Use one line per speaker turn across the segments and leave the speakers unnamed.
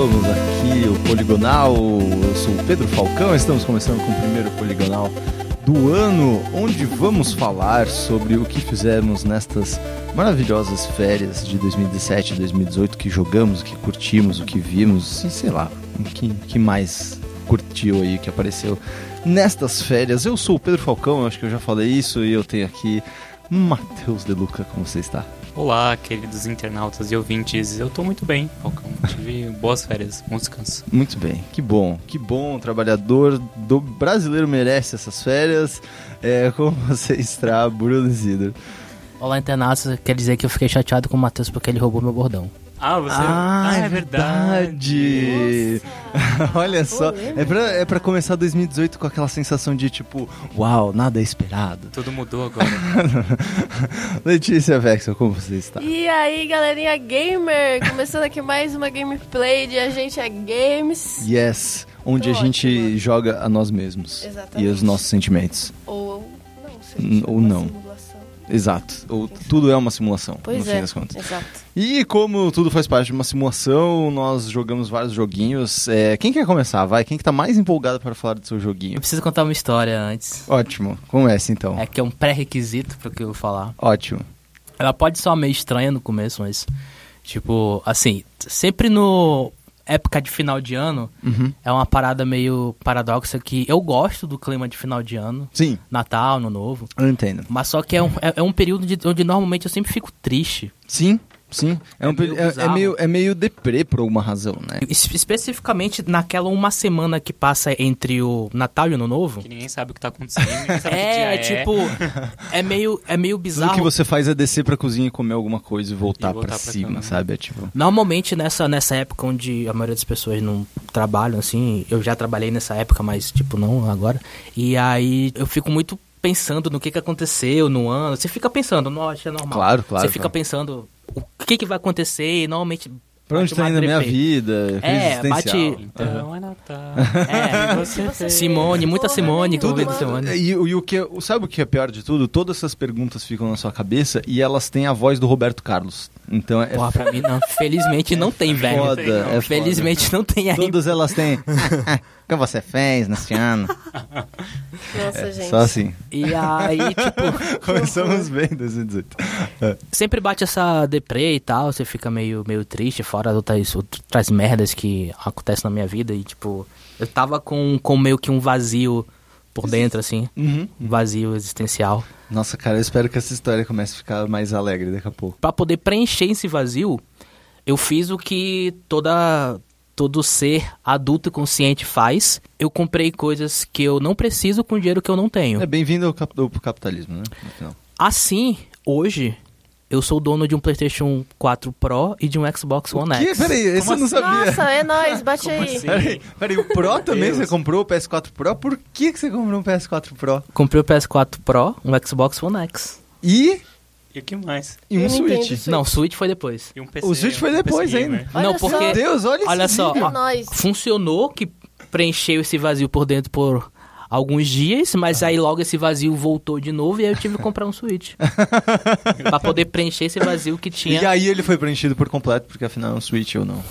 somos aqui o Poligonal. Eu sou o Pedro Falcão. Estamos começando com o primeiro Poligonal do ano, onde vamos falar sobre o que fizemos nestas maravilhosas férias de 2017 e 2018 que jogamos, o que curtimos, o que vimos e sei lá, o que, que mais curtiu aí, que apareceu nestas férias. Eu sou o Pedro Falcão, acho que eu já falei isso e eu tenho aqui Matheus Deluca, como você está?
Olá, queridos internautas e ouvintes. Eu tô muito bem, Falcão. Tive boas férias, bom descanso.
Muito bem, que bom, que bom. O trabalhador do brasileiro merece essas férias. É, como você está, Bruno Isidro?
Olá, internautas. Quer dizer que eu fiquei chateado com o Matheus porque ele roubou meu bordão.
Ah, você.
Ah, é verdade. Olha só, é pra, é pra começar 2018 com aquela sensação de tipo, uau, nada é esperado.
Tudo mudou agora.
Letícia Vexel, como você está?
E aí, galerinha gamer, começando aqui mais uma gameplay de A Gente é Games.
Yes, onde
Tô
a gente
ótima.
joga a nós mesmos
Exatamente.
e os nossos sentimentos.
Ou não, se
ou não. Exato, ou tudo é uma simulação,
Pois
no fim
é,
das contas.
exato.
E como tudo faz parte de uma simulação, nós jogamos vários joguinhos. É, quem quer começar? Vai, quem que tá mais empolgado para falar do seu
Eu
joguinho?
preciso contar uma história antes.
Ótimo, comece então.
É que é um pré-requisito pro que eu vou falar.
Ótimo.
Ela pode soar meio estranha no começo, mas... Tipo, assim, sempre no... Época de final de ano,
Uhum.
é uma parada meio paradoxa que eu gosto do clima de final de ano.
Sim,
Natal, Ano Novo.
eu entendo.
Mas só que é um, é, é um período de- onde normalmente eu sempre fico triste.
Sim, sim. É,
É
um
meio
é- é meio, é meio deprê por alguma razão, né?
Es- especificamente naquela uma semana que passa entre o Natal e o Ano Novo.
que ninguém sabe o que tá acontecendo. Que
É,
dia
tipo, é meio, é meio
Tudo
bizarro.
que você faz é descer pra cozinha e comer alguma coisa e voltar,
E voltar
pra
pra
cima,
cama.
sabe? É tipo.
Normalmente nessa, nessa época onde a maioria das pessoas não trabalham, assim, eu já trabalhei nessa época, mas tipo, não agora. E aí eu fico muito pensando no que, que aconteceu no ano. Você fica pensando, nossa, é normal.
Claro, claro,
Você fica
claro.
pensando que, que vai acontecer e normalmente.
Pra onde tá indo a minha vida?
É, bate-
Então é Natal.
É,
você
Simone, muita
porra
Simone que eu
nenhuma.
ouvi do Simone.
E, e o que é- sabe o que é pior de tudo? Todas essas perguntas ficam na sua cabeça e elas têm a voz do Roberto Carlos. Então é
Porra, pra mim não. Felizmente não tem, velho.
foda, é foda.
Felizmente não tem aí.
Todas elas têm. o que você fez nesse ano?
Nossa, gente.
Só assim.
E aí, tipo,
Começamos bem em 2018. É.
sempre bate essa deprê e tal, você fica meio, meio triste, fora outras, outras merdas que acontecem na minha vida. E, tipo, eu tava com, com meio que um vazio por dentro, assim.
Uhum.
Um vazio existencial.
Nossa, cara, eu espero que essa história comece a ficar mais alegre daqui a pouco.
Pra poder preencher esse vazio, eu fiz o que toda todo ser adulto e consciente faz. Eu comprei coisas que eu não preciso com dinheiro que eu não tenho.
É bem-vindo ao, cap- ao capitalismo, né? No final.
Assim, hoje, eu sou dono de um PlayStation 4 Pro e de um Xbox One? X.
Peraí, esse eu não sabia.
Nossa, é nóis, bate aí.
assim?
Peraí, peraí, o Pro também você comprou o PS4 Pro? Por que, que você comprou um PS4 Pro?
Comprei o PS4 Pro, um Xbox One X.
E,
E o que mais?
e um Switch.
isso.
Não, o Switch foi depois.
E um PC,
O Switch foi
um PC
depois
gamer.
ainda.
Olha
não,
só.
porque
Meu Deus, olha,
Olha
esse
só, ó, funcionou que preencheu esse vazio por dentro por alguns dias, mas aí logo esse vazio voltou de novo e aí eu tive que comprar um Switch. pra poder preencher esse vazio que tinha.
E aí ele foi preenchido por completo, porque afinal é um Switch ou não.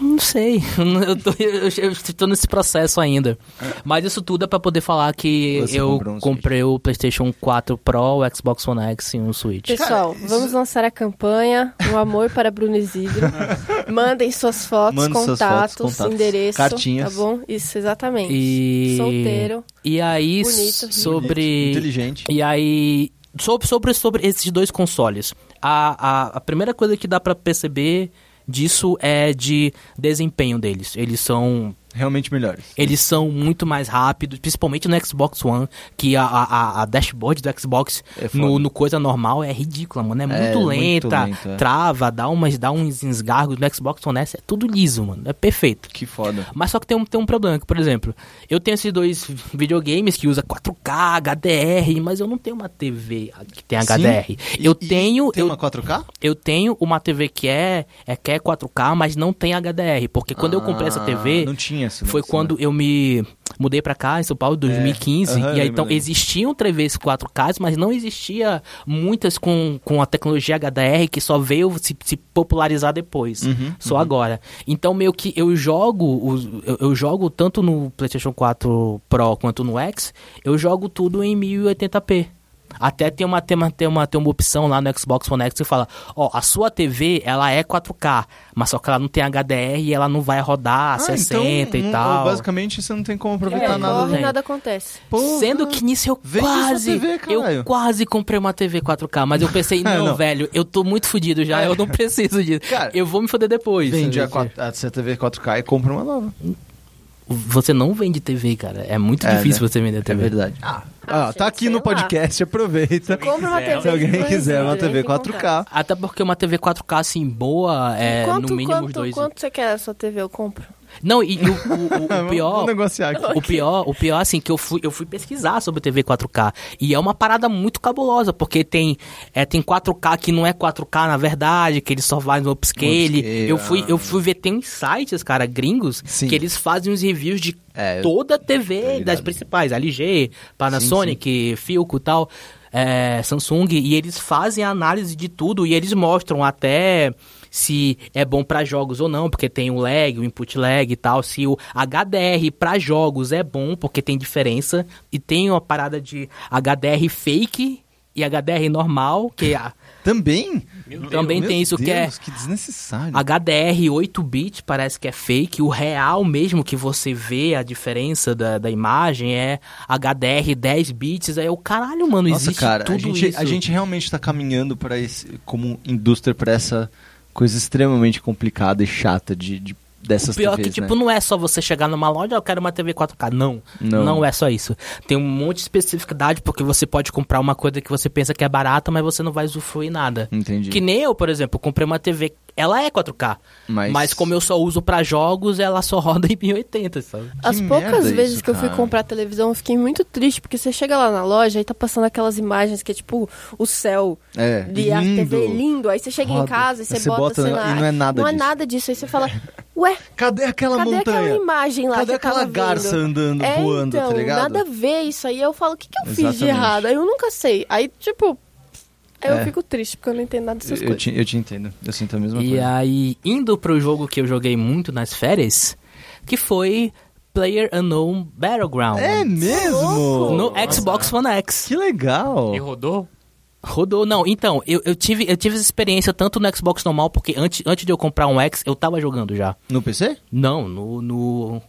Não sei, eu tô, eu, eu estou nesse processo ainda. Mas isso tudo é pra poder falar que
Você
eu
um
comprei o PlayStation 4 Pro, o Xbox One X e um Switch.
Pessoal,
Cara, isso-
vamos lançar a campanha Um Amor para Bruno Isidro. Mandem suas fotos,
Mande
contatos,
fotos, contatos,
endereço.
cartinhas.
Tá bom? Isso, exatamente.
E...
Solteiro.
E aí,
Bonito,
sobre...
Inteligente.
E aí, sobre, sobre, sobre esses dois consoles, a, a, a primeira coisa que dá pra perceber disso é de desempenho deles. Eles são
Realmente melhores.
Eles são muito mais rápidos, principalmente no Xbox One, que a, a, a dashboard do Xbox
É
no, no coisa normal é ridícula, mano. É, muito
muito
lenta,
lento, é.
trava, dá, umas, dá uns esgargos. No Xbox One S é tudo liso, mano. É perfeito.
Que foda.
Mas só que tem um, tem um problema, que, por exemplo, eu tenho esses dois videogames que usa 4K, HDR, mas eu não tenho uma TV que tem HDR.
E-
eu
e
tenho,
Tem
eu,
uma 4K?
eu tenho uma TV que é, é que é 4K, mas não tem HDR, porque quando eu comprei essa
Ah,
TV,
Não tinha essa.
foi
né?
quando eu me mudei pra cá, em São Paulo, em 2015.
Aham,
e aí, então, existiam TVs 4K, mas não existia muitas com, com a tecnologia HDR que só veio se, se popularizar depois.
Uhum,
só agora. Então, meio que eu jogo, eu jogo tanto no PlayStation 4 Pro quanto no X, eu jogo tudo em 1080p. Até tem uma, tem, uma, tem, uma, tem uma opção lá no Xbox One X que fala, ó, a sua TV, ela é 4K, mas só que ela não tem HDR e ela não vai rodar
Ah,
60
então,
e tal.
Basicamente você não tem como aproveitar
É,
nada
Corre,
tem.
nada acontece.
Porra.
Sendo que nisso eu quase,
TV,
eu quase comprei uma TV 4K, mas eu pensei, não,
Não.
velho, eu tô muito fudido já, eu não preciso disso.
Cara,
eu vou me foder depois.
Vende a,
sabe?
4, a sua TV 4K e compra uma nova.
Você não vende TV, cara. É muito
É,
difícil
né?
você vender
É
TV.
verdade. Ah,
Ah,
tá
gente,
aqui no
lá.
podcast, aproveita.
Compra uma. TV.
Se alguém quiser uma
dois
TV
anos, entre em
4K.
Até porque uma TV 4K assim boa é
Quanto,
no mínimo
quanto,
dois.
quanto você quer a sua TV? Eu compro.
Não, e, e o, o- o pior,
Vamos negociar aqui.
o pior, o pior assim que eu fui, eu fui pesquisar sobre TV 4K e é uma parada muito cabulosa, porque tem é, tem 4K que não é 4K na verdade, que ele só vai no upscale.
Upscale,
eu fui eu fui ver tem uns sites, cara, gringos,
Sim.
que eles fazem os reviews de
É,
toda a TV das principais, LG, Panasonic, Philco e tal, é, Samsung, e eles fazem a análise de tudo e eles mostram até se é bom pra jogos ou não, porque tem o lag, o input lag e tal, se o HDR pra jogos é bom, porque tem diferença, e tem uma parada de HDR fake e HDR normal, que é
Também?
Meu Deus.
Também
Meu
tem isso que é
Deus, que desnecessário.
HDR 8-bit parece que é fake. O real mesmo que você vê a diferença da, da imagem é HDR 10 bits. Aí o caralho, mano,
Nossa,
existe
cara, a
tudo
gente,
isso.
a gente realmente tá caminhando para esse, como indústria para essa coisa extremamente complicada e chata de, de dessas
o pior é
TVs,
que, tipo,
né?
não é só você chegar numa loja, "Ah, eu quero uma TV 4K. Não,
Não.
não, é só isso. Tem um monte de especificidade, porque você pode comprar uma coisa que você pensa que é barata, mas você não vai usufruir nada.
Entendi.
Que nem eu, por exemplo, comprei uma TV, ela é 4K,
Mas-
mas, como eu só uso pra jogos, ela só roda em 1080, sabe?
As
merda
poucas vezes
isso,
que eu fui comprar televisão, eu fiquei muito triste, porque você chega lá na loja e tá passando aquelas imagens que é tipo o céu
É,
e a
lindo.
TV lindo. Aí você chega
Roda.
em casa e você,
você
bota,
bota
sei
e
lá.
não é nada
Não
disso.
é nada disso. Aí você fala, ué,
Cadê aquela
cadê
montanha?
aquela imagem lá
Cadê
que eu
aquela
tava
garça
vendo?
andando,
é,
voando,
então,
tá ligado?
nada a ver isso aí. Eu falo, o que, que eu fiz de
Exatamente.
errado? Aí eu nunca sei. Aí, tipo, aí
É.
eu fico triste, porque eu não entendo nada dessas
Eu
coisas.
te, eu te entendo. Eu sinto a mesma
E
coisa.
aí, indo pro jogo que eu joguei muito nas férias, que foi Player Unknown Battleground.
É mesmo?
No
Nossa.
Xbox One X.
Que legal.
E rodou?
Rodou, não, então, eu, eu, tive, eu tive essa experiência tanto no Xbox normal, porque antes, antes de eu comprar um X, eu tava jogando já.
No PC?
Não, no, no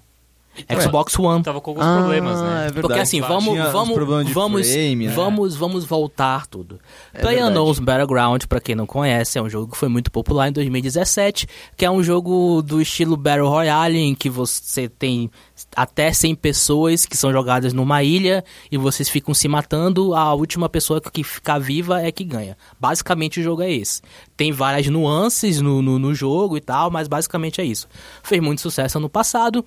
Xbox One.
Tava com alguns
Ah,
problemas, né?
é verdade.
Porque assim, vamos,
Tinha
vamos, vamos,
frame, né?
vamos, vamos voltar tudo.
É
Player
verdade.
Unknown's Battleground, pra quem não conhece, é um jogo que foi muito popular em 2017, que é um jogo do estilo Battle Royale, em que você tem até 100 pessoas que são jogadas numa ilha e vocês ficam se matando, a última pessoa que ficar viva é que ganha. Basicamente o jogo é esse. Tem várias nuances no, no, no jogo e tal, mas basicamente é isso. Fez muito sucesso ano passado.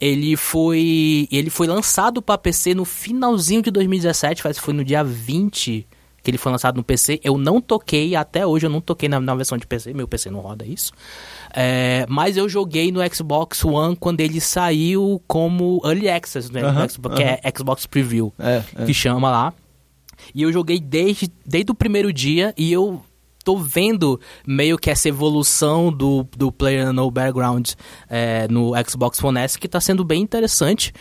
Ele foi, ele foi lançado para PC no finalzinho de 2017, faz- foi no dia 20 que ele foi lançado no PC. Eu não toquei, até hoje eu não toquei na, na versão de PC, meu PC não roda isso. É, mas eu joguei no Xbox One quando ele saiu como Early Access, né? Xbox, que é Xbox Preview,
É, é.
que chama lá. E eu joguei desde, desde o primeiro dia e eu tô vendo meio que essa evolução do, do Player No Background é, no Xbox One S, que tá sendo bem interessante.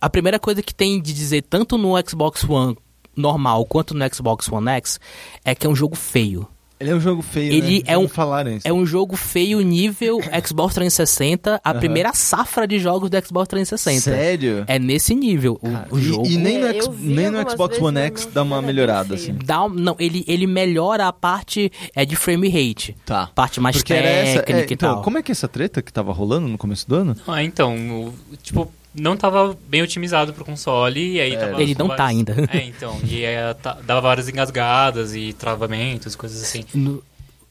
A primeira coisa que tem de dizer, tanto no Xbox One normal quanto no Xbox One X, é que é um jogo feio.
Ele é um jogo feio,
Ele
né?
é um-
Falaram isso.
É um jogo feio nível Xbox 360, a
Aham.
primeira safra de jogos do Xbox 360.
Sério?
É nesse nível o,
Cara,
o
e-
jogo.
E, nem,
É,
no,
vi
nem no Xbox One X dá uma melhorada, assim.
Dá, não, ele, ele melhora a parte é, de frame rate.
Tá.
Parte mais
Porque era essa.
técnica
é,
e
então,
tal.
como é que é essa treta que tava rolando no começo do ano?
Ah, então, o- tipo, não tava bem otimizado pro console e aí
É,
tava...
Ele não tá
vários-
ainda.
É, então, e aí tá- dava várias engasgadas e travamentos, coisas assim.
No-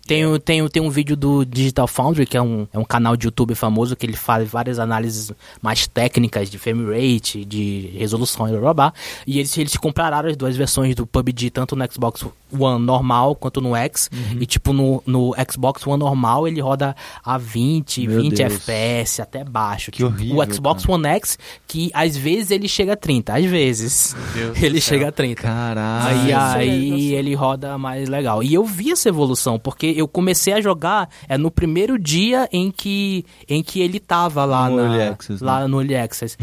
Tem, um- tem, um- tem um vídeo do Digital Foundry, que é um, é um canal de YouTube famoso, que ele faz várias análises mais técnicas de frame rate, de resolução e blá, blá, blá. E eles, eles compraram as duas versões do PUBG, tanto no Xbox One normal quanto no X.
Uhum.
E tipo, no, no Xbox One normal ele roda a 20,
Meu
20
Deus.
FPS, até baixo.
Que horrível,
O Xbox One X, que às vezes ele chega a 30, às vezes. Ele
céu.
chega a 30.
Caralho.
Aí, aí ele roda mais legal. E eu vi essa evolução, porque eu comecei a jogar é no primeiro dia em que, em que ele tava lá,
No
na,
Early Access, né?
lá no Early Access.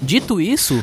Dito isso,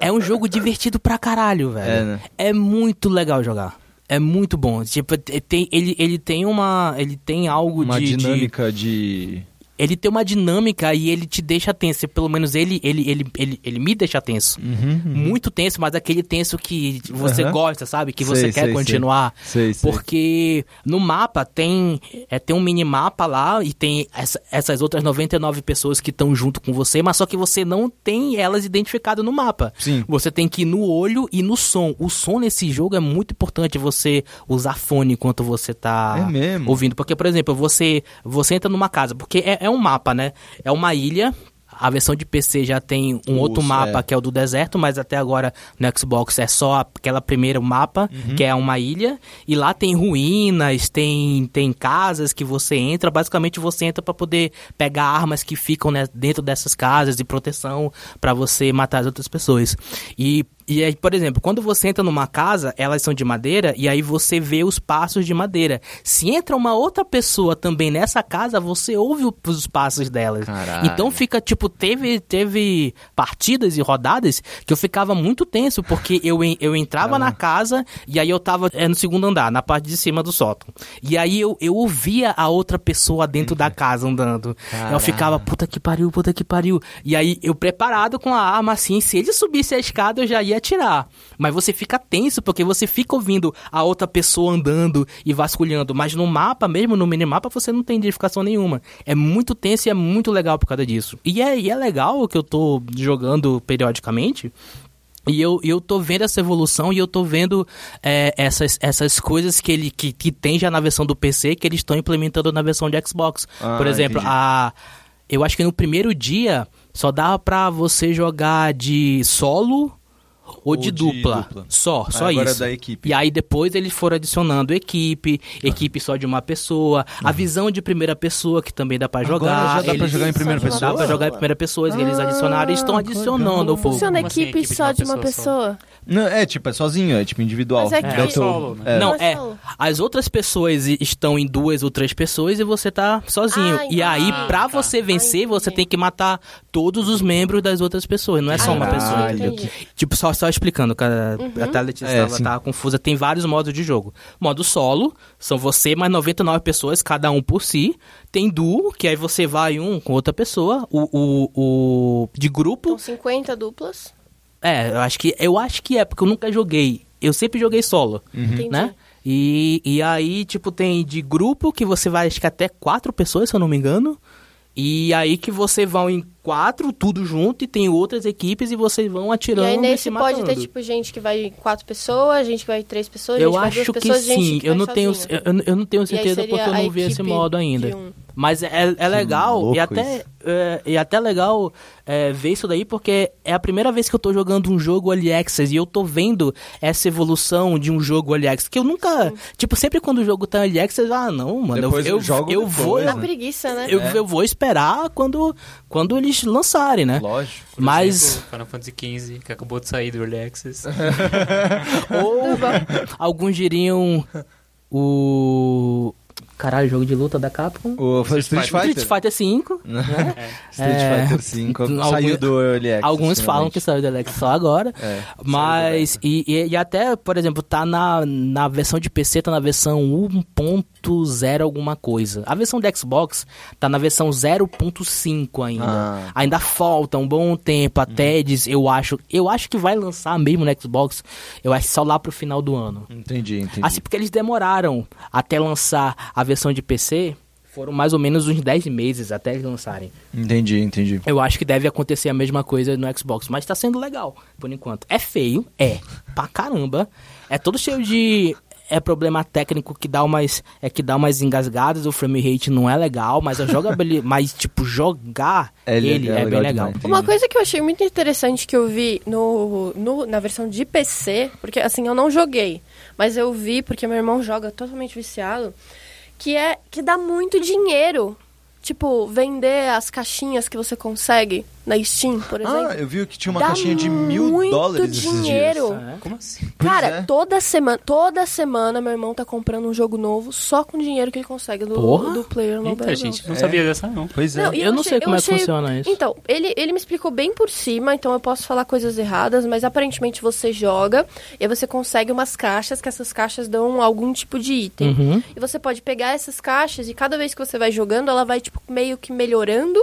é um jogo divertido pra caralho, velho.
É, né?
É muito legal jogar. É muito bom. Tipo, tem, ele, ele tem uma. Ele tem algo
Uma
de. de-
dinâmica de...
ele tem uma dinâmica e ele te deixa tenso. Pelo menos ele, ele, ele, ele, ele me deixa tenso. Muito tenso, mas aquele tenso que você
Uhum.
Gosta, sabe? Que
Sei,
você quer
sei,
continuar.
Sei.
Porque no mapa tem, é, tem um minimapa lá e tem essa- essas outras 99 pessoas que estão junto com você, mas só que você não tem elas identificadas no mapa.
Sim.
Você tem que ir no olho e no som. O som nesse jogo é muito importante você usar fone enquanto você tá
É
ouvindo. Porque, por exemplo, você, você entra numa casa, porque é, é um mapa, né? É uma ilha. A versão de PC já tem um
O
outro mapa
é.
que é o do deserto, mas até agora no Xbox é só aquela primeira mapa,
Uhum.
que é uma ilha, e lá tem ruínas, tem, tem casas que você entra, basicamente você entra para poder pegar armas que ficam né, dentro dessas casas de proteção para você matar as outras pessoas. E e aí, por exemplo, quando você entra numa casa, elas são de madeira e aí você vê os passos de madeira. Se entra uma outra pessoa também nessa casa, você ouve os passos delas.
Caralho.
Então fica tipo teve teve partidas e rodadas que eu ficava muito tenso porque eu eu entrava na casa e aí eu tava é, no segundo andar, na parte de cima do sótão. E aí eu, eu ouvia a outra pessoa dentro da casa andando. Eu ficava puta que pariu, puta que pariu. E aí eu preparado com a arma assim, se ele subisse a escada eu já ia atirar. Mas você fica tenso porque você fica ouvindo a outra pessoa andando e vasculhando, mas no mapa mesmo, no minimapa, você não tem identificação nenhuma. É muito tenso e é muito legal por causa disso. E é, e é legal que eu tô jogando periodicamente. E eu, eu tô vendo essa evolução e eu tô vendo é, essas, essas coisas que ele que, que tem já na versão do PC que eles estão implementando na versão de Xbox.
Ah,
Por exemplo,
entendi.
a eu acho que no primeiro dia só dava pra você jogar de solo ou,
Ou
de,
de
dupla.
dupla.
Só, só
agora
isso.
é da equipe.
E aí depois eles foram adicionando equipe, equipe só de uma pessoa, a visão de primeira pessoa que também dá pra
Agora
jogar.
já dá pra
eles-
jogar em primeira
de
pessoa?
Dá pra jogar em primeira pessoa, eles adicionaram e estão adicionando ao fogo.
Funciona
assim,
equipe,
equipe de
só
uma
de uma
pessoa
pessoa.
Não, é, tipo, é sozinho, é tipo individual.
Mas é
É
que-
o teu-
Solo, né?
é.
Não,
é
é. As outras pessoas estão em duas ou três pessoas e você tá sozinho.
Ah,
e aí,
tá.
você vencer,
Ah,
você tem que matar todos os membros das outras pessoas. Não é só uma
Caralho.
pessoa. Tipo, só, só explicando, cara,
Uhum.
até a Letícia
É,
tava,
sim.
tava confusa. Tem vários modos de jogo. Modo solo, são você mais 99 pessoas, cada um por si. Tem duo, que aí você vai um com outra pessoa. O, o, o de grupo,
Com 50 duplas.
é, eu acho que eu acho que é, porque eu nunca joguei. Eu sempre joguei solo,
Entendi.
né? E, e aí, tipo, tem de grupo que você vai, acho que até quatro pessoas, se eu não me engano. E aí que você vão em quatro, tudo junto, e tem outras equipes e vocês vão
E
atirando
aí
e
nesse
se
pode
matando.
ter, tipo, gente que vai quatro pessoas, gente que vai três pessoas, gente
eu
que vai
acho
duas
que
pessoas, gente
sim,
que
eu
vai
não, tenho, eu, eu não tenho
E aí
certeza porque eu não vi esse modo ainda.
um.
Mas é, é legal
louco
e até, é, e até legal é, ver isso daí porque é a primeira vez que eu tô jogando um jogo Early Access e eu tô vendo essa evolução de um jogo Early Access. Que eu nunca. Tipo, sempre quando o jogo tá Early Access, ah, não, mano, eu,
Depois eu
eu,
jogo
eu
depois,
vou.
né?
Na preguiça, né?
Eu, eu vou esperar quando, quando eles lançarem, né?
Lógico.
Por
Mas.
exemplo, Final Fantasy XV, que acabou de sair do Early Access.
Ou alguns diriam o. Caralho, jogo de luta da Capcom.
O foi Street
Street
Fighter.
Street Fighter 5.
Street
É.
Fighter 5
Algum-
saiu do Early Access.
Alguns falam que saiu do Alex só agora.
É,
Mas, e, e, e até, por exemplo, tá na, na versão de PC, tá na versão 1.0 alguma coisa. A versão de Xbox tá na versão 0.5 ainda.
Ah.
Ainda falta um bom tempo até, diz, eu acho, eu acho que vai lançar mesmo no Xbox, eu acho só lá pro final do ano.
Entendi, entendi.
Assim, porque eles demoraram até lançar a versão de PC, foram mais ou menos uns 10 meses até eles lançarem.
Entendi, entendi.
Eu acho que deve acontecer a mesma coisa no Xbox, mas tá sendo legal, por enquanto. É feio, é, pra caramba. É todo cheio de. é problema técnico que dá umas é que dá umas engasgadas, o frame rate não é legal, mas a jogabilidade, mas tipo jogar
É
ele
legal,
é bem
legal
legal.
Uma coisa que eu achei muito interessante que eu vi no, no- na versão de PC, porque assim, eu não joguei, mas eu vi porque meu irmão joga totalmente viciado, que é que dá muito dinheiro. Tipo, vender as caixinhas que você consegue na Steam, por exemplo.
Ah, eu vi que tinha uma
Dá
caixinha de mil
muito
dólares esses dias.
dinheiro.
É.
Como assim?
Cara,
é.
toda semana, toda semana meu irmão tá comprando um jogo novo só com o dinheiro que ele consegue do,
Porra.
do player no
Eita, gente, não
É.
sabia dessa não.
Pois é.
Não, e
Eu não
achei-
sei como é que
achei-
funciona isso.
Então, ele, ele me explicou bem por cima, então eu posso falar coisas erradas, mas aparentemente você joga e aí você consegue umas caixas, que essas caixas dão algum tipo de item.
Uhum.
E você pode pegar essas caixas e cada vez que você vai jogando, ela vai, tipo, meio que melhorando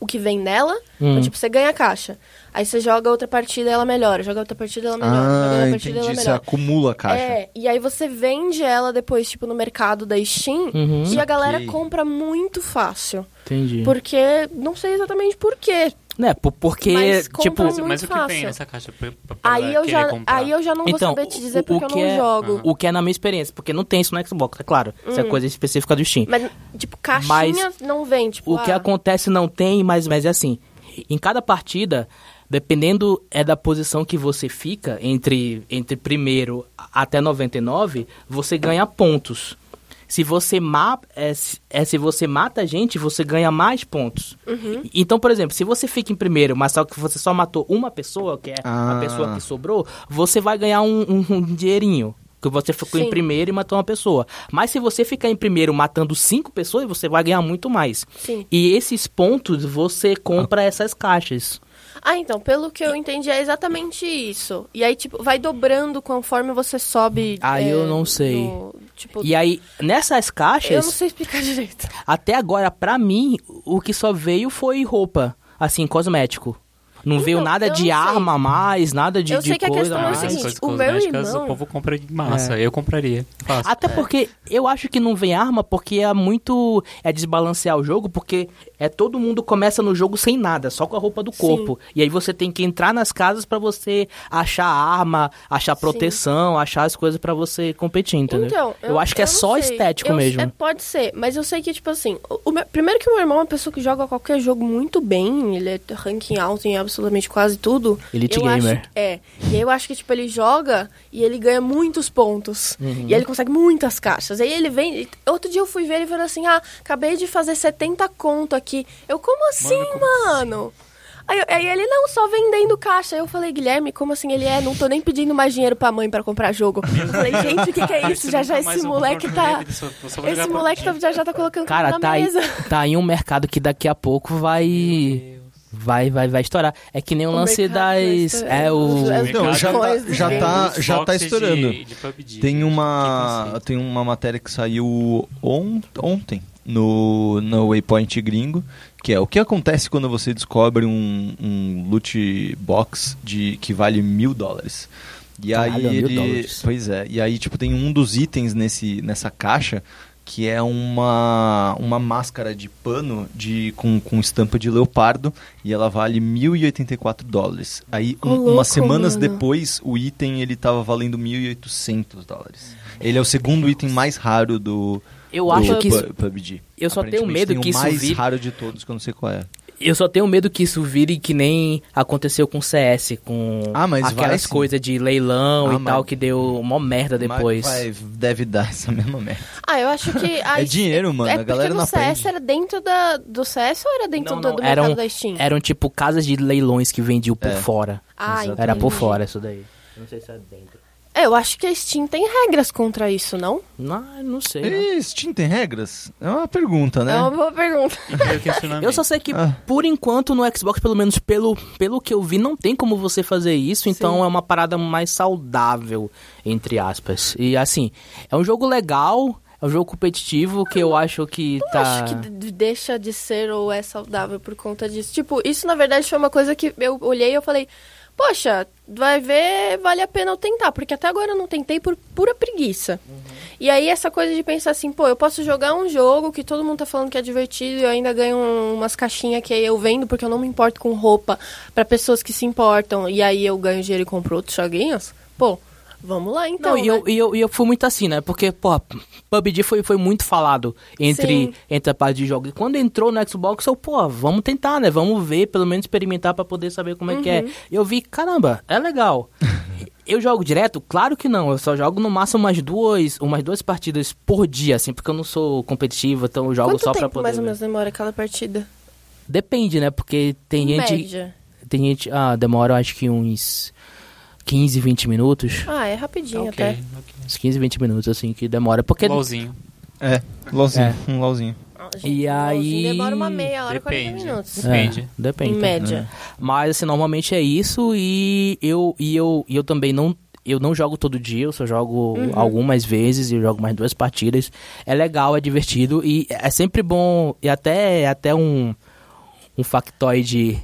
o que vem nela.
Hum.
Então, tipo, você ganha a caixa. Aí você joga outra partida e ela melhora. Joga outra partida e ela melhora. joga
Ah,
outra partida e ela
entendi. Você
melhora.
acumula a caixa.
É, e aí você vende ela depois, tipo, no mercado da Steam.
Uhum.
E a galera
Saquei.
compra muito fácil.
Entendi.
Porque, não sei exatamente por quê.
Né, por- porque
Mas
tipo
Mas, mas o que
fácil.
vem nessa caixa pra,
Aí eu, já,
comprar?
aí eu já não vou
Então,
saber te dizer
o-
porque
o
eu
que
não
é-
jogo.
o que é na minha experiência, porque não tem isso no Xbox, é claro. Isso é coisa específica do Steam.
Mas, tipo, caixinha não vem, tipo,
O que
ah,
acontece não tem, mas, mas é assim. Em cada partida, dependendo é da posição que você fica, entre, entre primeiro até 99, você ganha pontos. Se você, ma é, se- é, se você mata a gente, você ganha mais pontos.
Uhum.
Então, por exemplo, se você fica em primeiro, mas só que você só matou uma pessoa, que é
Ah.
a pessoa que sobrou, você vai ganhar um, um- um dinheirinho. Que você ficou em
Sim.
primeiro e matou uma pessoa. Mas se você ficar em primeiro matando cinco pessoas, você vai ganhar muito mais.
Sim.
E esses pontos você compra essas caixas.
Ah, então, pelo que eu entendi, é exatamente isso. E aí, tipo, vai dobrando conforme você sobe.
Ah,
é,
eu não sei.
no- tipo,
E aí, nessas
eu
caixas,
não sei explicar direito.
até agora, pra mim, o que só veio foi roupa, assim, cosmético. Não veio
Então,
nada
eu
de
sei.
arma a mais, nada de,
Eu
de
sei que a
coisa
questão é
a
o
mais.
Seguinte, o meu irmão-
o povo compra de massa. Eu compraria. Fácil.
Até porque eu acho que não vem arma porque é muito. É desbalancear o jogo, porque é todo mundo começa no jogo sem nada, só com a roupa do corpo. E aí você tem que entrar nas casas pra você achar arma, achar proteção, achar as coisas pra você competir, entendeu?
Então,
eu, acho que é
não
só
sei.
estético
Eu-
mesmo.
é, pode ser, mas eu sei que, tipo assim, o, o meu- primeiro que o meu irmão é uma pessoa que joga qualquer jogo muito bem, ele é ranking alto em absolutamente quase tudo.
Elite
eu
gamer.
Acho, é, e aí eu acho que, tipo, ele joga e ele ganha muitos pontos.
Uhum.
E aí ele consegue muitas caixas. Aí ele vem, outro dia eu fui ver ele falando assim, ah, acabei de fazer 70 conto aqui. Eu, como assim, mano? Aí, eu- aí ele, não, só vendendo caixa. Aí eu falei, Guilherme, como assim ele é? Não tô nem pedindo mais dinheiro pra mãe pra comprar jogo. Eu falei, gente, o que, que é isso? Já já esse moleque tá. Esse moleque tá, já já tá colocando
Cara, tá
na
aí,
mesa.
tá aí um mercado que daqui a pouco vai. Vai, vai, vai estourar. É que nem o,
O
lance das. É o.
Não, já tá, já
né?
tá, já tá estourando.
de- de PUBG.
Tem
Que
uma, tem uma matéria que saiu on- ontem no, no Waypoint gringo, que é o que acontece quando você descobre um, um loot box de, que vale mil dólares. E
Caralho,
aí ele. Pois é. E aí, tipo, tem um dos itens nesse, nessa caixa que é uma, uma máscara de pano de, com, com estampa de leopardo e ela vale 1.084 dólares. Aí, um-
louco,
umas semanas
mano.
depois, o item ele tava valendo 1.800 dólares. Ele é o segundo item mais raro do,
Eu
do
acho que.
Pu- PUBG.
Eu só tenho medo
tem
que
o
isso
mais
vire-
raro de todos, que eu não sei qual é.
Eu só tenho medo que isso vire que nem aconteceu com o CS, com
Ah, mas
aquelas
sim.
coisas de leilão
Ah,
e
mas-
tal, que deu uma merda depois.
Mas vai- deve dar essa mesma merda.
Ah, eu acho que. a
É dinheiro, mano,
É
a galera
porque
não
no CS era dentro da, do CS ou era dentro
Não,
do,
não,
do
eram,
mercado da Steam?
eram tipo casas de leilões que vendiam por
É.
fora.
Ah.
Era por fora isso daí. Não sei se é dentro.
É, eu acho que a Steam tem regras contra isso, não?
Não, não sei. não.
E Steam tem regras? É uma pergunta, né?
É uma boa pergunta.
Eu só sei que,
Ah.
por enquanto, no Xbox, pelo menos pelo, pelo que eu vi, não tem como você fazer isso. Então
Sim.
é uma parada mais saudável, entre aspas. E assim, é um jogo legal, é um jogo competitivo que eu acho que
Eu
tá.
acho que deixa de ser ou é saudável por conta disso. Tipo, isso na verdade foi uma coisa que eu olhei e eu falei, poxa, vai ver, vale a pena eu tentar, porque até agora eu não tentei por pura preguiça. E aí essa coisa de pensar assim, pô, eu posso jogar um jogo que todo mundo tá falando que é divertido e eu ainda ganho um- umas caixinhas que aí eu vendo porque eu não me importo com roupa pra pessoas que se importam e aí eu ganho dinheiro e compro outros joguinhos. Pô, Vamos lá então.
Não, e eu,
né?
e, eu, e eu fui muito assim, né? Porque, pô, PUBG foi, foi muito falado entre,
Sim.
entre a parte de jogos. E quando entrou no Xbox, eu, pô, vamos tentar, né? Vamos ver, pelo menos experimentar pra poder saber como é que é. Eu vi, caramba, é legal. Eu jogo direto? Claro que não. Eu só jogo no máximo umas duas, umas duas partidas por dia, assim, porque eu não sou competitivo, então eu jogo
Quanto
só pra
tempo
poder.
mais ou menos demora aquela partida?
Depende, né? Porque tem
Em
gente.
média.
Tem gente. Ah, demora acho que uns 15, 20 minutos.
Ah, é rapidinho
ok,
até.
ok.
Uns 15, 20 minutos, assim, que demora. Porque.
LOLzinho.
É, LOLzinho,
É.
um LOLzinho.
Ah,
E aí-
Demora uma meia hora, 40
Depende.
minutos.
É,
Depende.
depende.
Em média.
Mas assim, normalmente é isso e eu e eu, e eu também não eu não jogo todo dia, eu só jogo
Uhum.
algumas vezes e eu jogo mais duas partidas. É legal, é divertido e é sempre bom e até é até um um factoide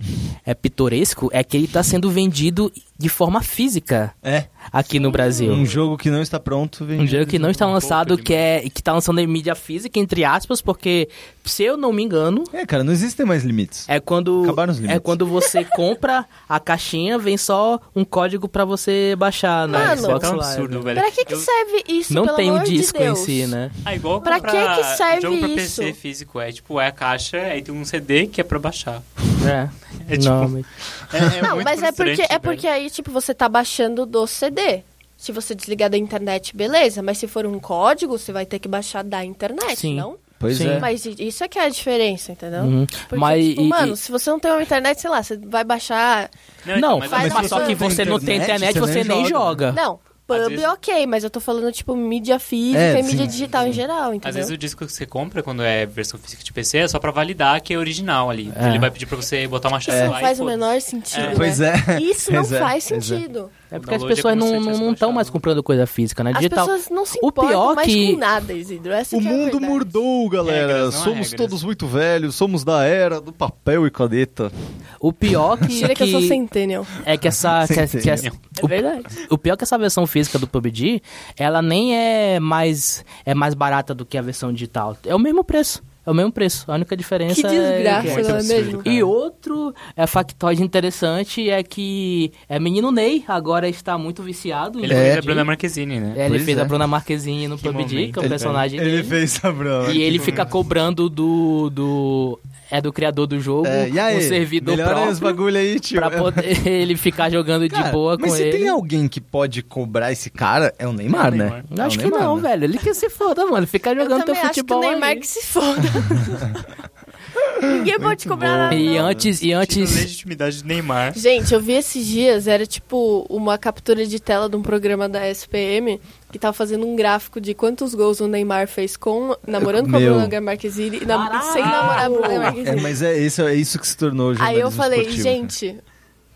é pitoresco é que ele está sendo vendido de forma física
É,
aqui no Brasil.
um jogo que não está pronto. Vem
Um jogo que não está
um
lançado, que é que tá lançando em mídia física, entre aspas, porque, se eu não me engano,
É, cara, não existem mais limites.
é quando
Acabaram os
é
limites.
quando você compra a caixinha, vem só um código pra você baixar na
Mano,
é
Xbox Live.
absurdo, velho.
Pra que que serve isso,
Não
pelo
tem um
amor de
disco em si, né?
Ah, igual
Pra
comprar
que que serve
jogo pra
isso?
PC físico. É tipo, é a caixa, aí tem um CD que é pra baixar.
É.
É tipo-
Não, mas-
É, é
Não, mas é porque, é porque aí, tipo, você tá baixando do CD. Se você desligar da internet, beleza. Mas se for um código, você vai ter que baixar da internet,
Sim.
não?
Pois
Sim.
é.
Mas isso é que é a diferença, entendeu?
Uhum.
Porque,
Mas
tipo,
e-
mano,
e-
se você não tem uma internet, sei lá, você vai baixar...
Não,
então,
mas, mas só que
coisa.
você não tem internet, você nem joga.
Não, pub,
vezes-
ok, mas eu tô falando, tipo, mídia física
É,
e mídia
sim,
digital em geral,
Às
entendeu?
vezes o disco que você compra, quando é versão física de PC, é só pra validar que é original ali.
É.
Ele vai pedir pra você botar uma chave
Isso
lá
não
e
faz o menor sentido,
É.
né?
Pois é.
Isso não
é,
faz
é.
sentido.
É porque as
é
pessoas
se
não não estão mais comprando coisa física, né?
As
Digital.
pessoas não se
O
importam
pior
mais
que-
com nada, Isidro. Essa
O
é
mundo
verdade.
mudou, galera.
Regras,
somos
regras.
todos muito velhos, somos da era do papel e caneta.
O pior que,
Tira que eu sou centennial.
é que essa, que, que essa-.
É verdade.
O pior é que essa versão física do PUBG, ela nem é mais é mais barata do que a versão digital. É o mesmo preço. É o mesmo preço. A única diferença
Que desgraça,
é...
Muito
não é mesmo?
cara.
E outro é factoide interessante é que é menino Ney agora está muito viciado.
Ele
É.
fez a Bruna Marquezine, né?
É, ele
Pois
fez
é.
a Bruna Marquezine no
Que
PUBG, que é o
ele-
personagem
Ele
dele.
fez a brama.
E ele fica cobrando do, do. É do criador do jogo,
É, e aí?
um servidor
Melhora
próprio.
esse bagulho aí, tio.
Pra poder ele ficar jogando de
Cara,
boa
mas
com
se
ele.
tem alguém que pode cobrar esse cara, é o Neymar,
É o
né?
Neymar.
É o
Acho que
Neymar,
não,
né?
velho. Ele que se foda, mano. Ficar jogando teu
também acho que o
futebol.
Neymar
aí.
que se foda. Ninguém pode cobrar nada.
E
não.
antes, e antes.
legitimidade de Neymar.
Gente, eu vi esses dias, era tipo uma captura de tela de um programa da SPM que tava fazendo um gráfico de quantos gols o Neymar fez com namorando com a
Meu.
Bruna Marquezine e nam-
Caralho!
sem namorar a Bruna
É,
Marquezine.
mas é isso, é isso que se tornou o
Aí eu falei,
esportivo,
gente,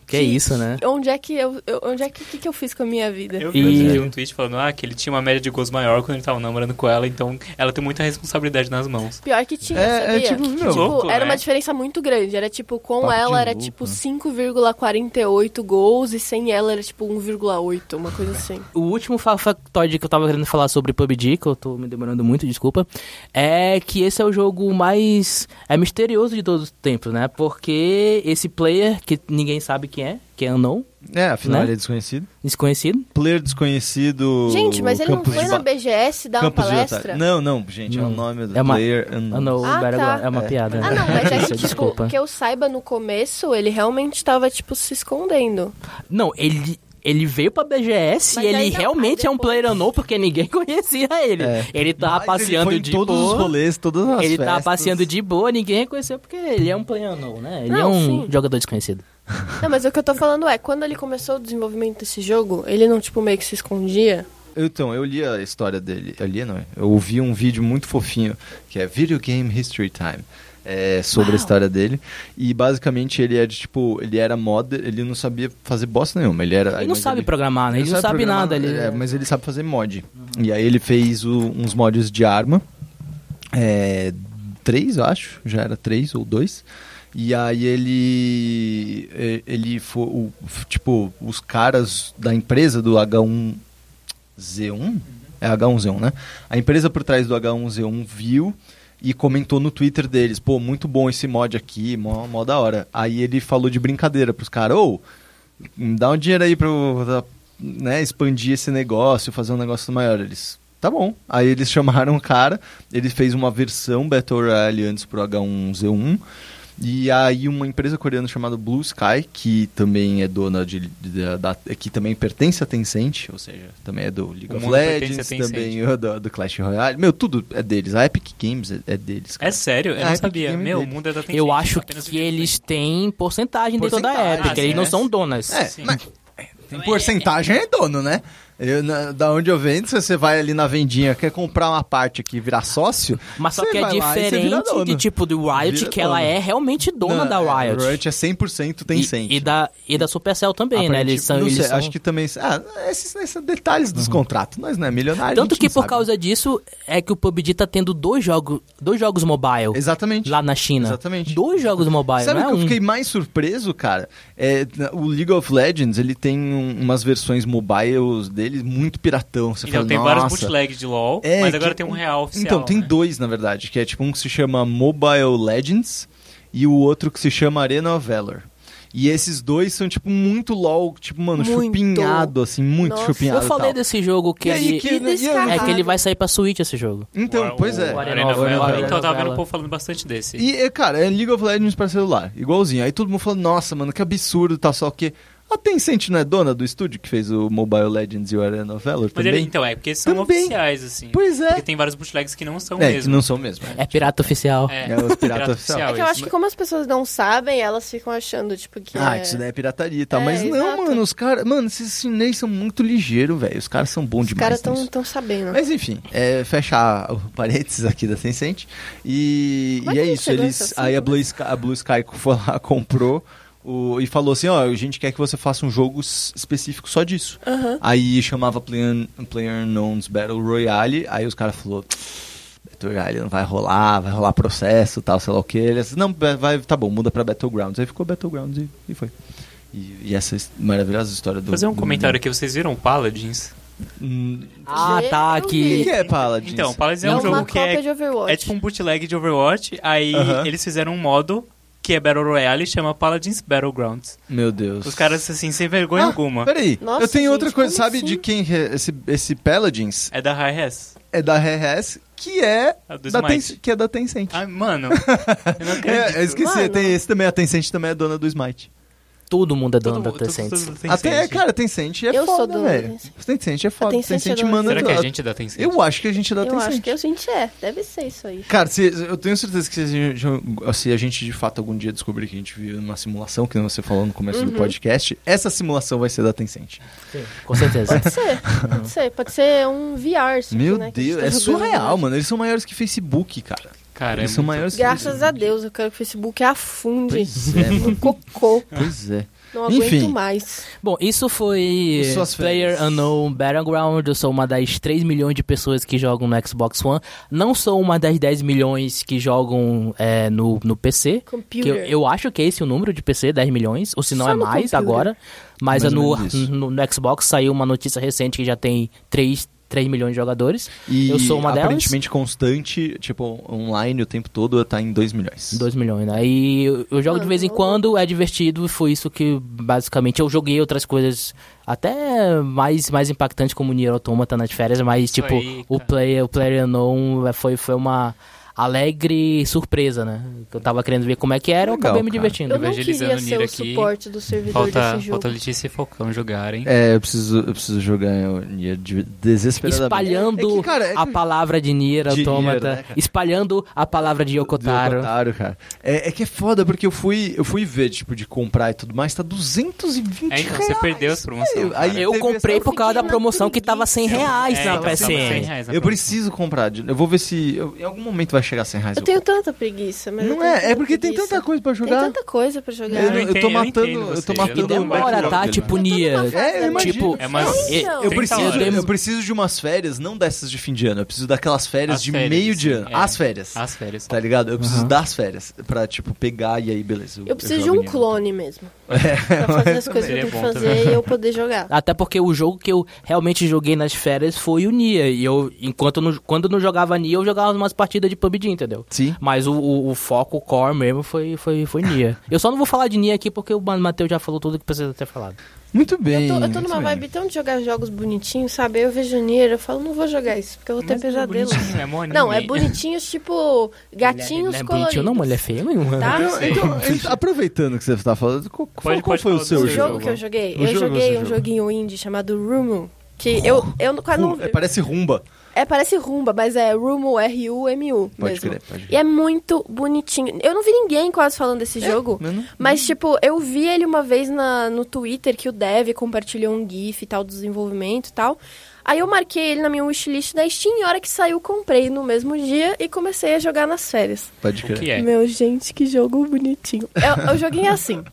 Que é isso, né?
onde é que eu, eu- onde é que, que, que eu fiz com a minha vida?
Eu
E-
vi vi um tweet falando ah, que ele tinha uma média de gols maior quando ele tava namorando com ela, então ela tem muita responsabilidade nas mãos.
Pior que tinha,
É, é tipo, meu,
louco,
era
né?
uma diferença muito grande. Era tipo, com
Papo
ela era
louco,
tipo
né?
5,48 gols e sem ela era tipo 1,8, uma coisa assim.
O último fa- factoide que eu tava querendo falar sobre PUBG, que eu tô me demorando muito, desculpa, é que esse é o jogo mais é misterioso de todos os tempos, né? Porque esse player, que ninguém sabe quem é, que é unknown,
É, afinal
Né?
ele é desconhecido.
desconhecido,
Player desconhecido.
Gente, mas ele não foi
de
na BGS dar uma
Campos
palestra?
Não, não, gente, é o
Não.
nome do
É uma-
player. unknown.
unknown
Ah, tá.
é uma
É.
piada.
Ah, não, mas é que, tipo,
desculpa.
que eu saiba no começo, ele realmente tava, tipo, se escondendo.
Não, ele ele veio pra BGS
Mas
e ele
não,
realmente é um player unknown porque ninguém conhecia ele.
É.
Ele tava
Mas
passeando
ele foi
de
em todos
boa.
os rolês, todas as
ele tava
festas.
passeando de boa, ninguém reconheceu porque ele é um player unknown, né? Ele é
Não,
um
sim.
jogador desconhecido.
Não, mas o que eu tô falando é, quando ele começou o desenvolvimento desse jogo, ele não, tipo, meio que se escondia.
Então, eu li a história dele. Eu li, não. Eu ouvi um vídeo muito fofinho, que é Video Game History Time. é, sobre a história dele. E basicamente ele é de tipo, ele era modder, ele não sabia fazer bosta nenhuma. Ele era.
Ele não sabe programar, né? Ele não sabe
programar,
nada. Ele...
é, mas ele sabe fazer mod. E aí ele fez o- uns mods de arma. É, três, eu acho. Já era três ou dois. E aí ele. Ele foi. o- tipo, os caras da empresa do H1Z1. É H1Z1, né? A empresa por trás do H1Z1 viu e comentou no Twitter deles, pô, muito bom esse mod aqui, mó, mó da hora. Aí ele falou de brincadeira pros caras, ô, me dá um dinheiro aí pra eu, né, expandir esse negócio, fazer um negócio maior. Eles, tá bom. Aí eles chamaram o cara, ele fez uma versão Battle Royale antes pro H1Z1. E aí uma empresa coreana chamada Blue Sky, que também é dona de, de- da, que também pertence à Tencent, ou seja, também é do League
O
of Legends, também é do, do Clash Royale. Meu, tudo é deles. A Epic Games é, é deles. cara.
É sério? Eu
Ah,
não
é
sabia.
pequeno
Meu, o
dele.
mundo é da Tencent.
Eu acho
apenas
que
o
eles têm porcentagem dentro da Epic,
ah,
eles não
é.
são donas.
É,
Sim.
mas tem porcentagem é dono, né? Eu, na- da onde eu vendo, se você vai ali na vendinha, quer comprar uma parte aqui virar sócio,
Mas só que é diferente de tipo do Riot,
Vira
que ela
dono.
é realmente dona
Não,
da
é,
Riot.
Riot é 100% Tencent.
E, e da, e da Supercell também, né? Eles são, eles
sei,
são-
Acho que também... Ah, esses, esses detalhes dos contratos. Nós não é milionário,
Tanto que por
sabe.
causa disso é que o PUBG tá tendo dois jogos, dois jogos mobile
Exatamente.
lá na China.
Exatamente.
Dois jogos mobile,
Sabe o
é
que eu
um.
fiquei mais surpreso, cara? É, o League of Legends, ele tem um- umas versões mobiles dele muito piratão. Você
Então,
fala,
tem
Nossa.
vários bootlegs de LoL,
É,
mas agora
que-
tem um real oficial.
Então, tem
né?
dois, na verdade, que é tipo um que se chama Mobile Legends e o outro que se chama Arena of Valor. E esses dois são, tipo, muito LOL, tipo, mano,
Muito.
chupinhado, assim, muito
Nossa.
chupinhado.
Eu
e
falei
tal.
desse jogo que
aí,
ele.
que-
E descarado.
É que ele vai sair pra Switch esse jogo.
Então,
O-
pois é.
o Arena
Arena.
Então, eu tava vendo o povo falando bastante desse.
E, é, cara, é League of Legends pra celular, igualzinho. Aí todo mundo falando, nossa, mano, que absurdo, tal, só que... A Tencent não é dona do estúdio que fez o Mobile Legends e o Arena of Valor
Mas
também?
ele, então, é porque são
Também.
oficiais, assim.
Pois é.
Porque tem vários bootlegs que não são
É,
mesmo.
que não são mesmo.
É pirata oficial.
É,
É os pirata
pirata
oficial.
É que eu acho que como as pessoas não sabem, elas ficam achando, tipo, que
Ah,
é...
isso daí é pirataria e tal.
É,
mas não,
exato.
mano, os caras. Mano, esses chineses são muito ligeiros, velho. Os caras são bons
Os
demais.
caras tão,
nisso.
tão sabendo.
Mas enfim, é, fechar o parênteses aqui da Tencent. E,
Mas
e é isso. Eles,
essa
aí a? Blue, Sky, a Blue Sky foi lá, comprou o, e falou assim: ó, a gente quer que você faça um jogo específico só disso.
Aham.
Aí chamava Player, Player Unknown's Battle Royale. Aí os caras falaram. Battle Royale não vai rolar, vai rolar processo tal, sei lá o que. Eles, não, vai, tá bom, muda pra Battlegrounds. Aí ficou Battlegrounds e, e foi. E, e essa maravilhosa história do.
Vou fazer um
do-
comentário aqui. Vocês viram Paladins?
Hum,
Ah, tá,
vi.
O que, é Paladins?
Então, Paladins é,
É
um jogo que é,
de Overwatch.
é tipo um bootleg de Overwatch. Aí
Aham.
eles fizeram um modo que é Battle Royale e chama Paladins Battlegrounds.
Meu Deus.
Os caras, assim, sem vergonha
Ah,
alguma.
Peraí,
Nossa,
eu tenho
gente,
outra coisa. Sabe
assim?
de quem é esse, esse Paladins?
É da Hi-Res.
É da RS, que é
A do
da,
Smite.
Ten, que é da Tencent.
Ai, mano. Eu não acredito.
É, eu esqueci,
Mano.
tem esse também. A Tencent também é dona do Smite.
Todo mundo é dono
Todo-
da
todo-
Tencent.
todo Tencent.
Até, cara, Tencent é
Eu
foda, velho.
Tencent.
Tencent é foda.
Tencent
Tencent,
é
manda...
Será que a gente é da Tencent?
Eu acho que a gente é da
Eu
Tencent.
acho que a gente é. Deve ser isso aí.
Cara, se, eu tenho certeza que se a, gente, se a gente de fato algum dia descobrir que a gente vive numa simulação, que nem você falou no começo
Uhum.
do podcast, essa simulação vai ser da Tencent.
Sim, com certeza.
Pode ser. Pode ser. Pode ser um VR. isso aqui,
Meu
né,
Deus,
tá
é surreal,
hoje.
mano. Eles são maiores que Facebook, cara.
Cara,
Eles
é
são
muito-
maiores
Graças a Deus, eu quero que o Facebook afunde
Pois é,
no
mano.
cocô.
Pois é.
Não
Enfim.
aguento mais.
Bom, isso foi
Suas
Player. Unknown Battleground. Eu sou uma das 3 milhões de pessoas que jogam no Xbox One. Não sou uma das 10 milhões que jogam é, no, no PC. Que
Computer.
eu, eu acho que é esse o número de PC, 10 milhões. Ou se não
Só
é mais
computer.
agora. Mas é no, no, no Xbox saiu uma notícia recente que já tem 3, 3 milhões de jogadores.
E
Eu sou uma delas.
aparentemente constante, tipo, online o tempo todo, tá em 2 milhões.
2 milhões, né? E eu, eu jogo de vez em
eu-
quando, é divertido, foi isso que basicamente eu joguei outras coisas até mais, mais impactantes como Nier Automata nas férias, mas
Isso
tipo,
aí,
o. Player, o Player Unknown foi, foi uma alegre surpresa, né? Eu tava querendo ver como é que era, eu
Legal,
acabei me
cara.
divertindo.
Eu não
Evangelizando
queria ser o
aqui.
suporte do servidor
Falta,
desse jogo.
falta Letícia e Falcão jogarem.
É, eu preciso, eu preciso jogar o Nier de- desesperadamente.
Espalhando
É que, cara, é que-
a palavra de Nier
De
Automata,
Nier, né,
espalhando a palavra de Yokotaro.
Yokotaro, cara. É, é que é foda, porque eu fui, eu fui ver, tipo, de comprar e tudo mais, tá 220
É, então,
reais.
você perdeu as promoções.
Aí.
Eu comprei por causa da promoção que tava 100 reais
É,
na
então, tava 100
PSN.
reais na
Eu
promoção.
preciso comprar. de- Eu vou ver se. eu- em algum momento vai chegar a 100 reais.
Eu tenho tanta preguiça, mas
Não é, é porque tem
preguiça.
tanta coisa pra
Tem
jogar.
tanta coisa pra jogar.
Eu,
Eu
eu tô
eu
matando. Eu tô.
E
matando
demora, tá? Tipo. Nier.
É, eu.
Tipo,
É mais-
eu,
Então,
eu
Eu
30
preciso, eu preciso de umas férias, não dessas de fim de ano. Eu preciso daquelas férias
As
de
férias,
meio de ano.
é.
As férias.
As férias.
Tá ligado? Eu preciso
Aham.
das férias. Pra, tipo, pegar e aí, beleza.
Eu preciso de um clone mesmo.
É,
Pra fazer as coisas que eu tenho que
bom
fazer
também.
e eu poder jogar.
Até porque o jogo que eu realmente joguei nas férias foi o Nia. E eu, enquanto eu não, quando eu não jogava Nia, eu jogava umas partidas de PUBG, entendeu?
Sim.
Mas o, o, o foco, o core mesmo, foi, foi, foi Nia. Eu só não vou falar de Nia aqui porque o Matheus já falou tudo que precisa ter falado.
Muito bem.
Eu tô, eu tô numa
bem.
vibe tão de jogar jogos bonitinhos, sabe? Eu vejo Nier, eu falo, não vou jogar isso, porque eu vou ter
Mas é
pesadelo.
é mó anime.
Não, é bonitinhos, tipo, gatinhos
não é
coloridos.
bonitinho, não, mulher é feia mesmo.
Tá?
Então, então, aproveitando que você tá falando, qual,
Pode-
qual
pode
foi o seu
O
seu
jogo?
jogo que eu joguei?
O
eu
jogo
joguei um joguinho indie chamado Rumo. Que eu, eu não, não
é, parece rumba.
É, parece rumba, mas é Rumo, R-U-M-U
Pode
mesmo.
crer, pode crer.
E é muito bonitinho. Eu não vi ninguém quase falando desse jogo.
mas não-
Mas, tipo, eu vi ele uma vez na, no Twitter que o Dev compartilhou um GIF e tal do desenvolvimento e tal. Aí eu marquei ele na minha wishlist da Steam e a hora que saiu comprei no mesmo dia e comecei a jogar nas férias.
Pode
O
crer.
que é?
Meu, gente, que jogo bonitinho. É, o joguinho é assim.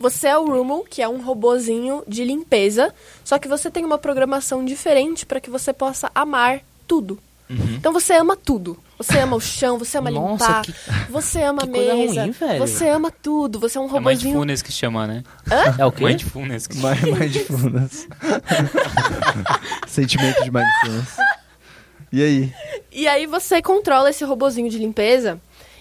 Você é o Rumo, que é um robozinho de limpeza, só que você tem uma programação diferente para que você possa amar tudo.
Uhum.
Então você ama tudo. Você ama o chão, você ama
Nossa,
limpar,
que-
você ama a mesa,
ruim, velho.
você ama tudo. Você é um
É
robozinho.
Mindfulness que chama, né?
É o quê?
Mindfulness que chama.
Mi- Mindfulness. Sentimento de mindfulness. E aí?
E aí você controla esse robozinho de limpeza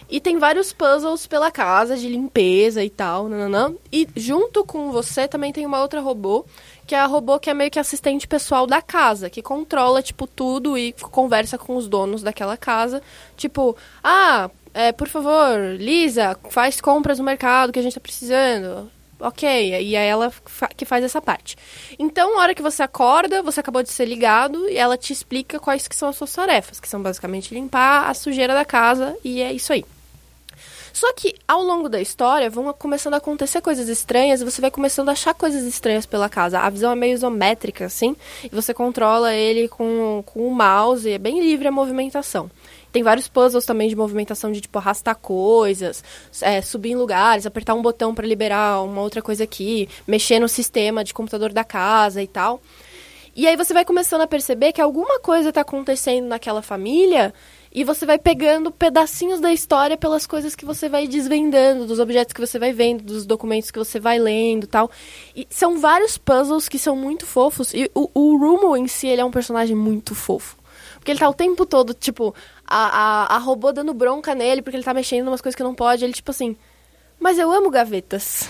e tem vários puzzles pela casa de limpeza e tal, nananã. E junto com você também tem uma outra robô, que é a robô que é meio que assistente pessoal da casa, que controla, tipo, tudo e conversa com os donos daquela casa. Tipo, ah, é, por favor, Lisa, faz compras no mercado que a gente tá precisando. Ok, e é ela que faz essa parte. Então, na hora que você acorda, você acabou de ser ligado e ela te explica quais que são as suas tarefas, que são basicamente limpar a sujeira da casa e é isso aí. Só que ao longo da história vão começando a acontecer coisas estranhas e você vai começando a achar coisas estranhas pela casa. A visão é meio isométrica, assim, e você controla ele com, com o mouse, é bem livre a movimentação. Tem vários puzzles também de movimentação de tipo arrastar coisas, é, subir em lugares, apertar um botão para liberar uma outra coisa aqui, mexer no sistema de computador da casa e tal. E aí você vai começando a perceber que alguma coisa está acontecendo naquela família e você vai pegando pedacinhos da história pelas coisas que você vai desvendando, dos objetos que você vai vendo, dos documentos que você vai lendo tal. E são vários puzzles que são muito fofos e o, o Rumo em si ele é um personagem muito fofo. Porque ele tá o tempo todo, tipo, a, a, a robô dando bronca nele porque ele tá mexendo em umas coisas que não pode. Ele, tipo assim, mas eu amo gavetas.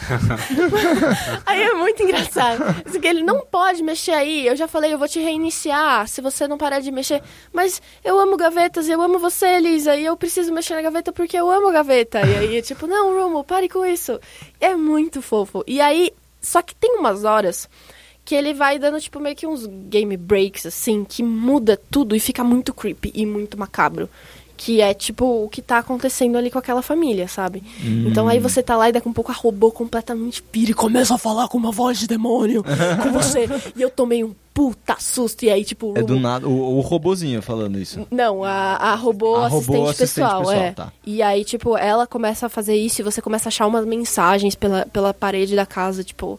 aí é muito engraçado. Porque ele não pode mexer aí. Eu já falei, eu vou te reiniciar se você não parar de mexer. Mas eu amo gavetas eu amo você, Elisa. E eu preciso mexer na gaveta porque eu amo gaveta. E aí, é tipo, não, Rumo, pare com isso. É muito fofo. E aí, só que tem umas horas que ele vai dando, tipo, meio que uns game breaks, assim, que muda tudo e fica muito creepy e muito macabro. Que é, tipo, o que tá acontecendo ali com aquela família, sabe? Então aí você tá lá e daqui um pouco a robô completamente pira e começa a falar com uma voz de demônio com você. E eu tomei um puta susto. E aí, tipo...
É do nada. O, o robozinho falando isso.
não, a, a robô,
A
assistente,
robô assistente
pessoal,
pessoal,
é.
tá.
E aí, tipo, ela começa a fazer isso e você começa a achar umas mensagens pela, pela parede da casa, tipo,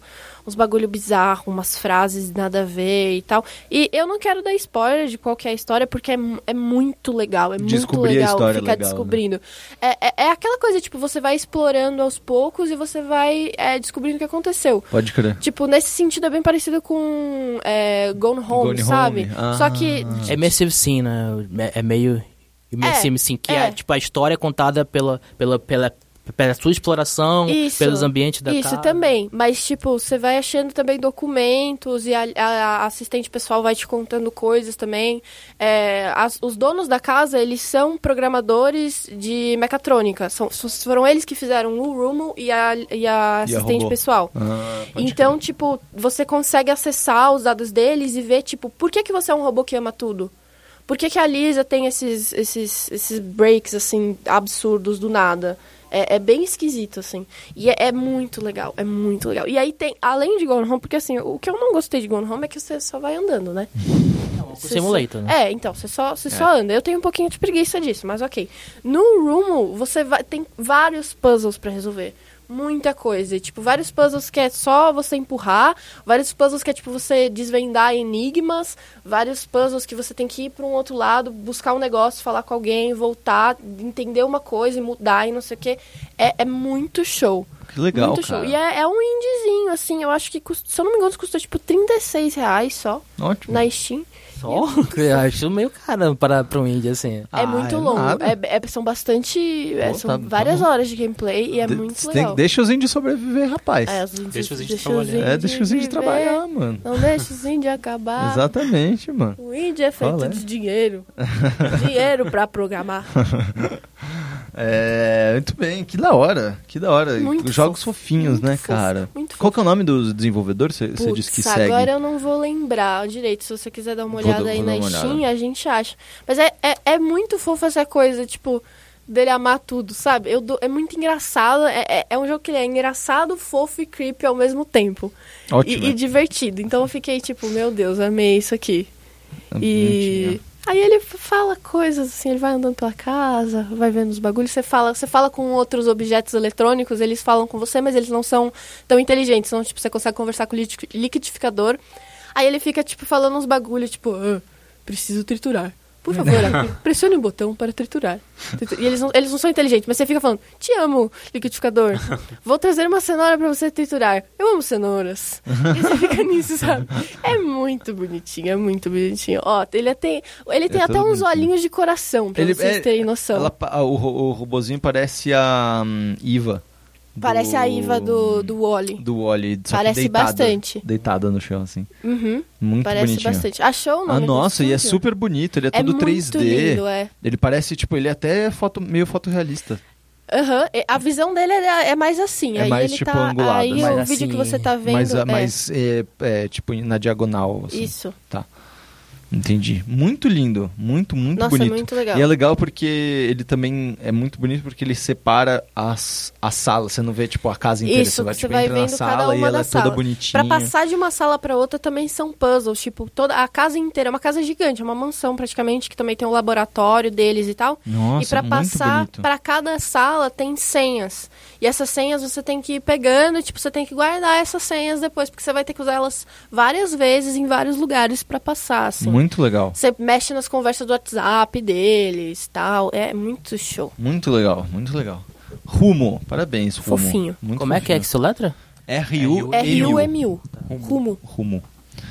uns bagulho bizarro, umas frases nada a ver e tal. E eu não quero dar spoiler de qual que é a história, porque é, é muito legal, é muito
Descobrir a
legal
é
ficar
legal, né?
descobrindo. É, é, é aquela coisa, tipo, você vai explorando aos poucos e você vai é, descobrindo o que aconteceu.
Pode crer.
Tipo, nesse sentido é bem parecido com é, Gone Home,
Gone
sabe?
Home. Ah.
Só que
É immersive sim, né? É é meio immersive sim, que é.
é.
tipo a história é contada pela, pela, pela, pela sua exploração,
Isso.
pelos ambientes da
Isso
casa.
também, mas tipo, você vai achando também documentos e a, a- a assistente pessoal vai te contando coisas também. É, as- os donos da casa, eles são programadores de mecatrônica. São, foram eles que fizeram o Rumo e a, e a assistente
robô.
pessoal.
Ah,
Então, tipo, você consegue acessar os dados deles e ver, tipo, por que, que você é um robô que ama tudo? Por que, que a Lisa tem esses, esses, esses breaks, assim, absurdos do nada? É, é bem esquisito, assim. E é, é muito legal, é muito legal. E aí tem, além de Gone Home, porque assim, o que eu não gostei de Gone Home é que você só vai andando, né?
Com
Você
simulator,
só-
né?
É, então, você só, você só anda. Eu tenho um pouquinho de preguiça disso, mas ok. No Rumo, você vai, tem vários puzzles pra resolver. Muita coisa. E, tipo, vários puzzles que é só você empurrar, vários puzzles que é, tipo, você desvendar enigmas, vários puzzles que você tem que ir pra um outro lado, buscar um negócio, falar com alguém, voltar, entender uma coisa e mudar e não sei o quê. É, é muito show.
Que legal,
muito
cara.
show. E é, é um indiezinho, assim, eu acho que, custa, se eu não me engano, custou, tipo, 36 reais só
Ótimo.
na Steam.
Só? Eu acho meio caro para, pra um indie, assim.
É
Ah,
muito
é
longo. É, é- são bastante. é,
Pô,
são
tá- tá
várias
bom.
horas de gameplay e é
De-
muito
tem-
legal.
deixa os índios sobreviver, rapaz.
É, os índios-
Deixa os
deixa
trabalhar.
É, deixa os
viver.
trabalhar, mano.
Não deixa os índios acabar.
Exatamente, mano.
O índio é feito
Olé.
de dinheiro. dinheiro pra programar.
É, muito bem, que da hora, que da hora.
Muito
Jogos
fofo,
fofinhos, né,
fofo,
cara? Qual que é o nome do desenvolvedor? Você disse que segue.
agora eu não vou lembrar direito. Se você quiser dar uma
Vou
olhada
dar-
aí
vou
na Steam,
olhada.
a gente acha. Mas é, é, é muito fofo essa coisa, tipo, dele amar tudo, sabe? Eu dou- é muito engraçado. É, é, é um jogo que ele é engraçado, fofo e creepy ao mesmo tempo.
Ótimo.
E, e divertido. Então eu fiquei tipo, meu Deus, amei isso aqui. E aí ele fala coisas assim, ele vai andando pela casa, vai vendo os bagulhos, você fala, você fala com outros objetos eletrônicos, eles falam com você, mas eles não são tão inteligentes, não, tipo, você consegue conversar com o liqui- liquidificador. Aí ele fica tipo falando uns bagulhos, tipo, "Ah, preciso triturar. Por favor, pressione o botão para triturar. Tritu- E eles não, eles não são inteligentes, mas você fica falando, te amo, liquidificador. Vou trazer uma cenoura pra você triturar. Eu amo cenouras. E você fica nisso, sabe? É muito bonitinho, é muito bonitinho. Ó, ele tem, ele tem
É
até uns
bonitinho.
olhinhos de coração, pra
Ele-
vocês
é-
terem noção.
Ela o, o robozinho parece a hum, Iva.
Parece a Iva do, do Wally.
Do Wally. só
Parece
deitada,
bastante.
Deitada no chão, assim.
Uhum,
Muito
parece
bonitinho.
bastante. Achou o nome
Ah, nossa, e é super bonito. Ele é,
É
todo
muito
3D.
lindo, é.
Ele parece, tipo, ele é até foto, meio fotorrealista.
Aham, e A visão dele é, é mais assim.
É
aí
mais,
ele
tipo,
tá,
angulado,
Aí
mais
o vídeo que
assim,
você tá vendo.
mas,
é,
mas é, é, tipo, na diagonal, assim.
Isso.
Entendi. Muito lindo. Muito, muito
Nossa,
bonito.
é muito legal.
E é legal porque ele também é muito bonito porque ele separa as, as salas. Você não vê, tipo, a casa inteira.
Isso,
você vai,
você
tipo,
vai
entra na
vendo cada
sala e
uma
ela é toda bonitinha.
Pra passar de uma sala pra outra também são puzzles, tipo, toda a casa inteira, é uma casa gigante, é uma mansão praticamente, que também tem um laboratório deles e tal.
Nossa,
e pra
muito
passar pra cada sala tem senhas. E essas senhas você tem que ir pegando, tipo, você tem que guardar essas senhas depois, porque você vai ter que usar elas várias vezes em vários lugares pra passar, assim.
Muito legal.
Você mexe nas conversas do WhatsApp deles, tal, é muito show.
Muito legal, muito legal. Rumo, parabéns, Rumo.
Fofinho.
Muito
Como é que é que isso letra?
R-U-M-U.
R-U-M-U. Rumo.
Rumo.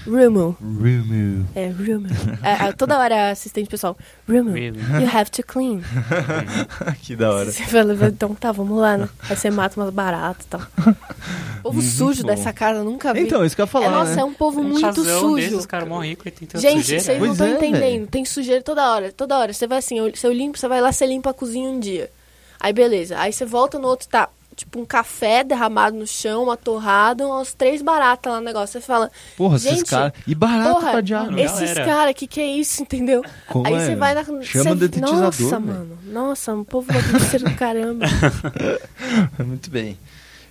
Rumo.
Rumo.
É, Rumo. É, é, toda hora assistente pessoal. Rumo.
Really?
You have to clean.
que da hora.
Você fala, então tá, vamos lá, né? Aí você mata umas baratas e tal. Povo
Muito
sujo
bom.
dessa casa, nunca vi.
Então, isso que eu ia falar,
é, nossa,
né?
é um povo muito
casão
sujo.
desses, os caras mó ricos e tem tanta
Gente,
sujeira.
vocês não estão
é,
entendendo.
velho.
Tem sujeira toda hora, toda hora. Você vai assim, eu, se eu limpo, você vai lá, você limpa a cozinha um dia. Aí beleza. Aí você volta no outro, tá, tipo, um café derramado no chão, uma torrada, umas três baratas lá no negócio. Você fala,
Porra, esses caras. E barato
porra,
pra diabo.
Mano,
esses caras, que que é isso, entendeu?
Como
Aí
é?
você vai na.
Chama
você-
o detetizador,
Nossa, mano. Nossa, um povo bagunceiro do caramba.
Muito bem.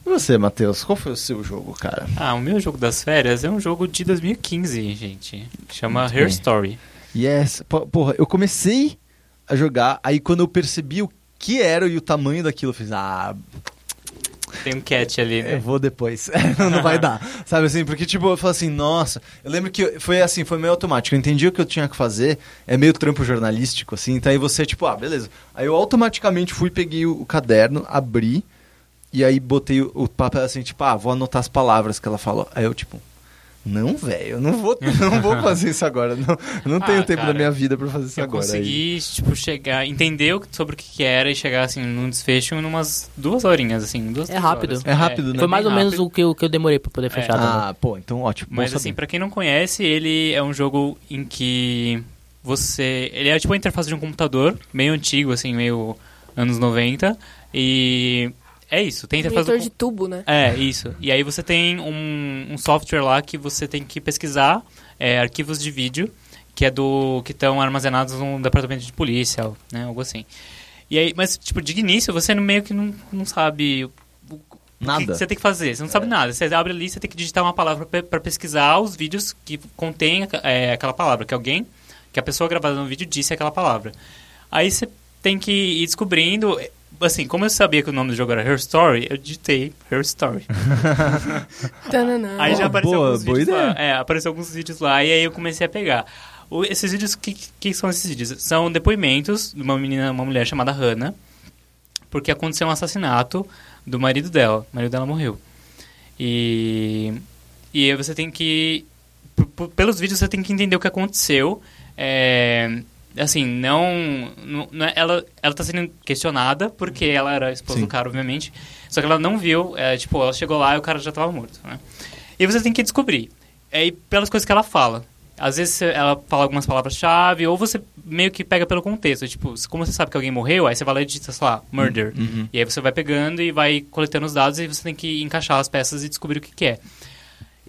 E você, Matheus, qual foi o seu jogo, cara?
Ah, o meu jogo das férias é um jogo de 2015, gente. Chama
Muito
Her
bem.
Story.
Yes. Po- Porra, eu comecei a jogar, aí quando eu percebi o que era e o tamanho daquilo, eu fiz, ah,
Tem um cat ali,
eu
né?
vou depois. não, vai dar. Sabe assim, porque tipo, eu falo assim, nossa, eu lembro que foi assim, foi meio automático. Eu entendi o que eu tinha que fazer, é meio trampo jornalístico, assim, então aí você, tipo, ah, beleza. Aí eu automaticamente fui, peguei o, caderno, abri, e aí botei o papel assim, tipo, ah, vou anotar as palavras que ela falou. Aí eu, tipo, não, velho, eu não vou, não vou fazer isso agora. Não, eu não
Ah,
tenho tempo
cara,
da minha vida pra fazer isso
Eu
agora. Aí-
consegui, tipo, chegar, entender sobre o que que era e chegar, assim, num desfecho em umas duas horinhas, assim, duas,
É rápido.
horas.
É rápido, né?
Foi mais
bem
ou menos
rápido.
o que, eu- que eu demorei pra poder fechar também.
Ah, pô, então ótimo.
Mas assim, pra quem não conhece, ele é um jogo em que você... Ele é tipo a interface de um computador, meio antigo, assim, meio anos 90. E é isso, tem a interface do
Monitor de tubo, né?
É, isso. E aí você tem um, um software lá que você tem que pesquisar é, arquivos de vídeo que é do que estão armazenados no departamento de polícia, né, algo assim. E aí, mas tipo, de início você meio que não, não sabe o, o
Nada.
que você tem que fazer, você não sabe nada. Você abre ali, você tem que digitar uma palavra para pesquisar os vídeos que contém é, aquela palavra, que alguém, que a pessoa gravada no vídeo disse aquela palavra. Aí você tem que ir descobrindo assim, como eu sabia que o nome do jogo era Her Story, eu digitei Her Story. Aí já
Boa,
apareceu
boa
alguns vídeos
ideia.
lá. É, apareceu alguns vídeos lá e aí eu comecei a pegar. O- esses vídeos, o que, que são esses vídeos? São depoimentos de uma menina, uma mulher chamada Hannah, porque aconteceu um assassinato do marido dela. O marido dela morreu. E, e aí você tem que p- p- pelos vídeos você tem que entender o que aconteceu. É, assim, não, não- é- ela ela tá sendo questionada porque ela era a esposa
Sim.
do cara, obviamente. Só que ela não viu, é, tipo, ela chegou lá e o cara já tava morto, né? E você tem que descobrir. É, e pelas coisas que ela fala. Às vezes ela fala algumas palavras-chave, ou você meio que pega pelo contexto. Tipo, como você sabe que alguém morreu, aí você vai lá e digita, sei lá, murder.
Uhum.
E aí você vai pegando e vai coletando os dados e você tem que encaixar as peças e descobrir o que, que é.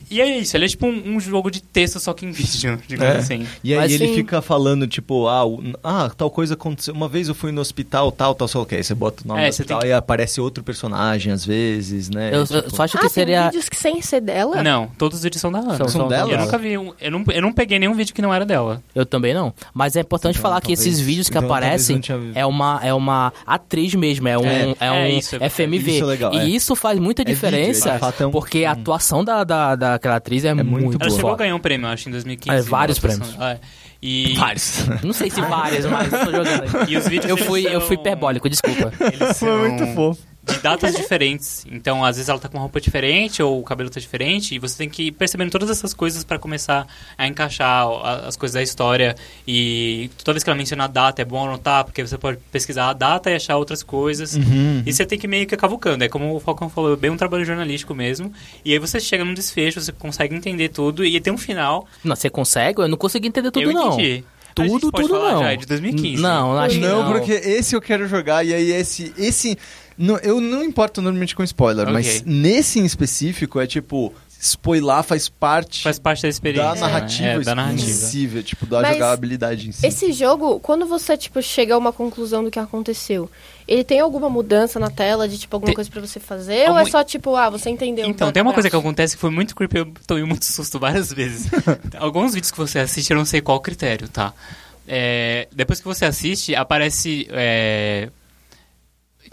E é isso, ele é tipo um, um jogo de texto só que em vídeo, digamos
É.
assim.
E aí
Mas
ele
sim.
fica falando, tipo, ah, o- ah, tal coisa aconteceu. Uma vez eu fui no hospital, tal, tal, sei lá o que. Aí você bota o nome
É,
do
tem
hospital
que-
e aparece outro personagem, às vezes, né?
Eu, eu
Tipo,
só acho
ah,
que
tem
seria.
vídeos que sem ser dela?
Não, todos os vídeos são da Ana.
São-
são dela?
Eu nunca vi um, eu não, eu não peguei nenhum vídeo que não era dela.
Eu também não. Mas é importante
Então,
falar que
talvez-
esses vídeos que
então,
aparecem é uma, é uma atriz mesmo, é um,
É,
é,
é
um
isso, é-
FMV.
isso é legal,
e
é.
isso faz muita
É vídeo,
diferença,
é um-
porque a atuação da, da, daquela atriz é,
muito
muito,
Ela
boa.
chegou a ganhar um prêmio, eu acho, em 2015.
É, vários
Ela
prêmios.
é. E,
Vários.
Não sei se várias, mas eu tô jogando
e os vídeos
Eu fui, eu
são-
fui hiperbólico, desculpa.
Eles
Foi
são
muito fofo.
De datas diferentes. Então, às vezes ela tá com uma roupa diferente ou o cabelo tá diferente e você tem que ir percebendo todas essas coisas para começar a encaixar as coisas da história. E toda vez que ela menciona a data é bom anotar, porque você pode pesquisar a data e achar outras coisas.
Uhum.
E você tem que meio que cavucando. É como o Falcão falou, é bem um trabalho jornalístico mesmo. E aí você chega num desfecho, você consegue entender tudo e tem um final.
Não, você consegue? Eu não consegui entender tudo,
eu
não.
entendi. A gente
Tudo,
pode
tudo
falar
não.
Já, é de 2015.
Não, acho que
não,
não.
porque esse eu quero jogar e aí esse esse não, eu não importo normalmente com spoiler,
Ok.
mas nesse em específico é tipo spoiler faz parte
Faz parte da experiência.
da
né?
narrativa,
É, da narrativa.
exclusiva, tipo da
Mas
jogabilidade em si.
Esse jogo, quando você, tipo, chega a uma conclusão do que aconteceu, ele tem alguma mudança na tela de, tipo, alguma
Tem-
coisa pra você fazer? Ou
Algum-
é só, tipo, ah, você entendeu?
Então, tem uma coisa que acontece que foi muito creepy, eu tomei muito susto várias vezes. Alguns vídeos que você assiste, eu não sei qual critério, tá? É, depois que você assiste, aparece, é,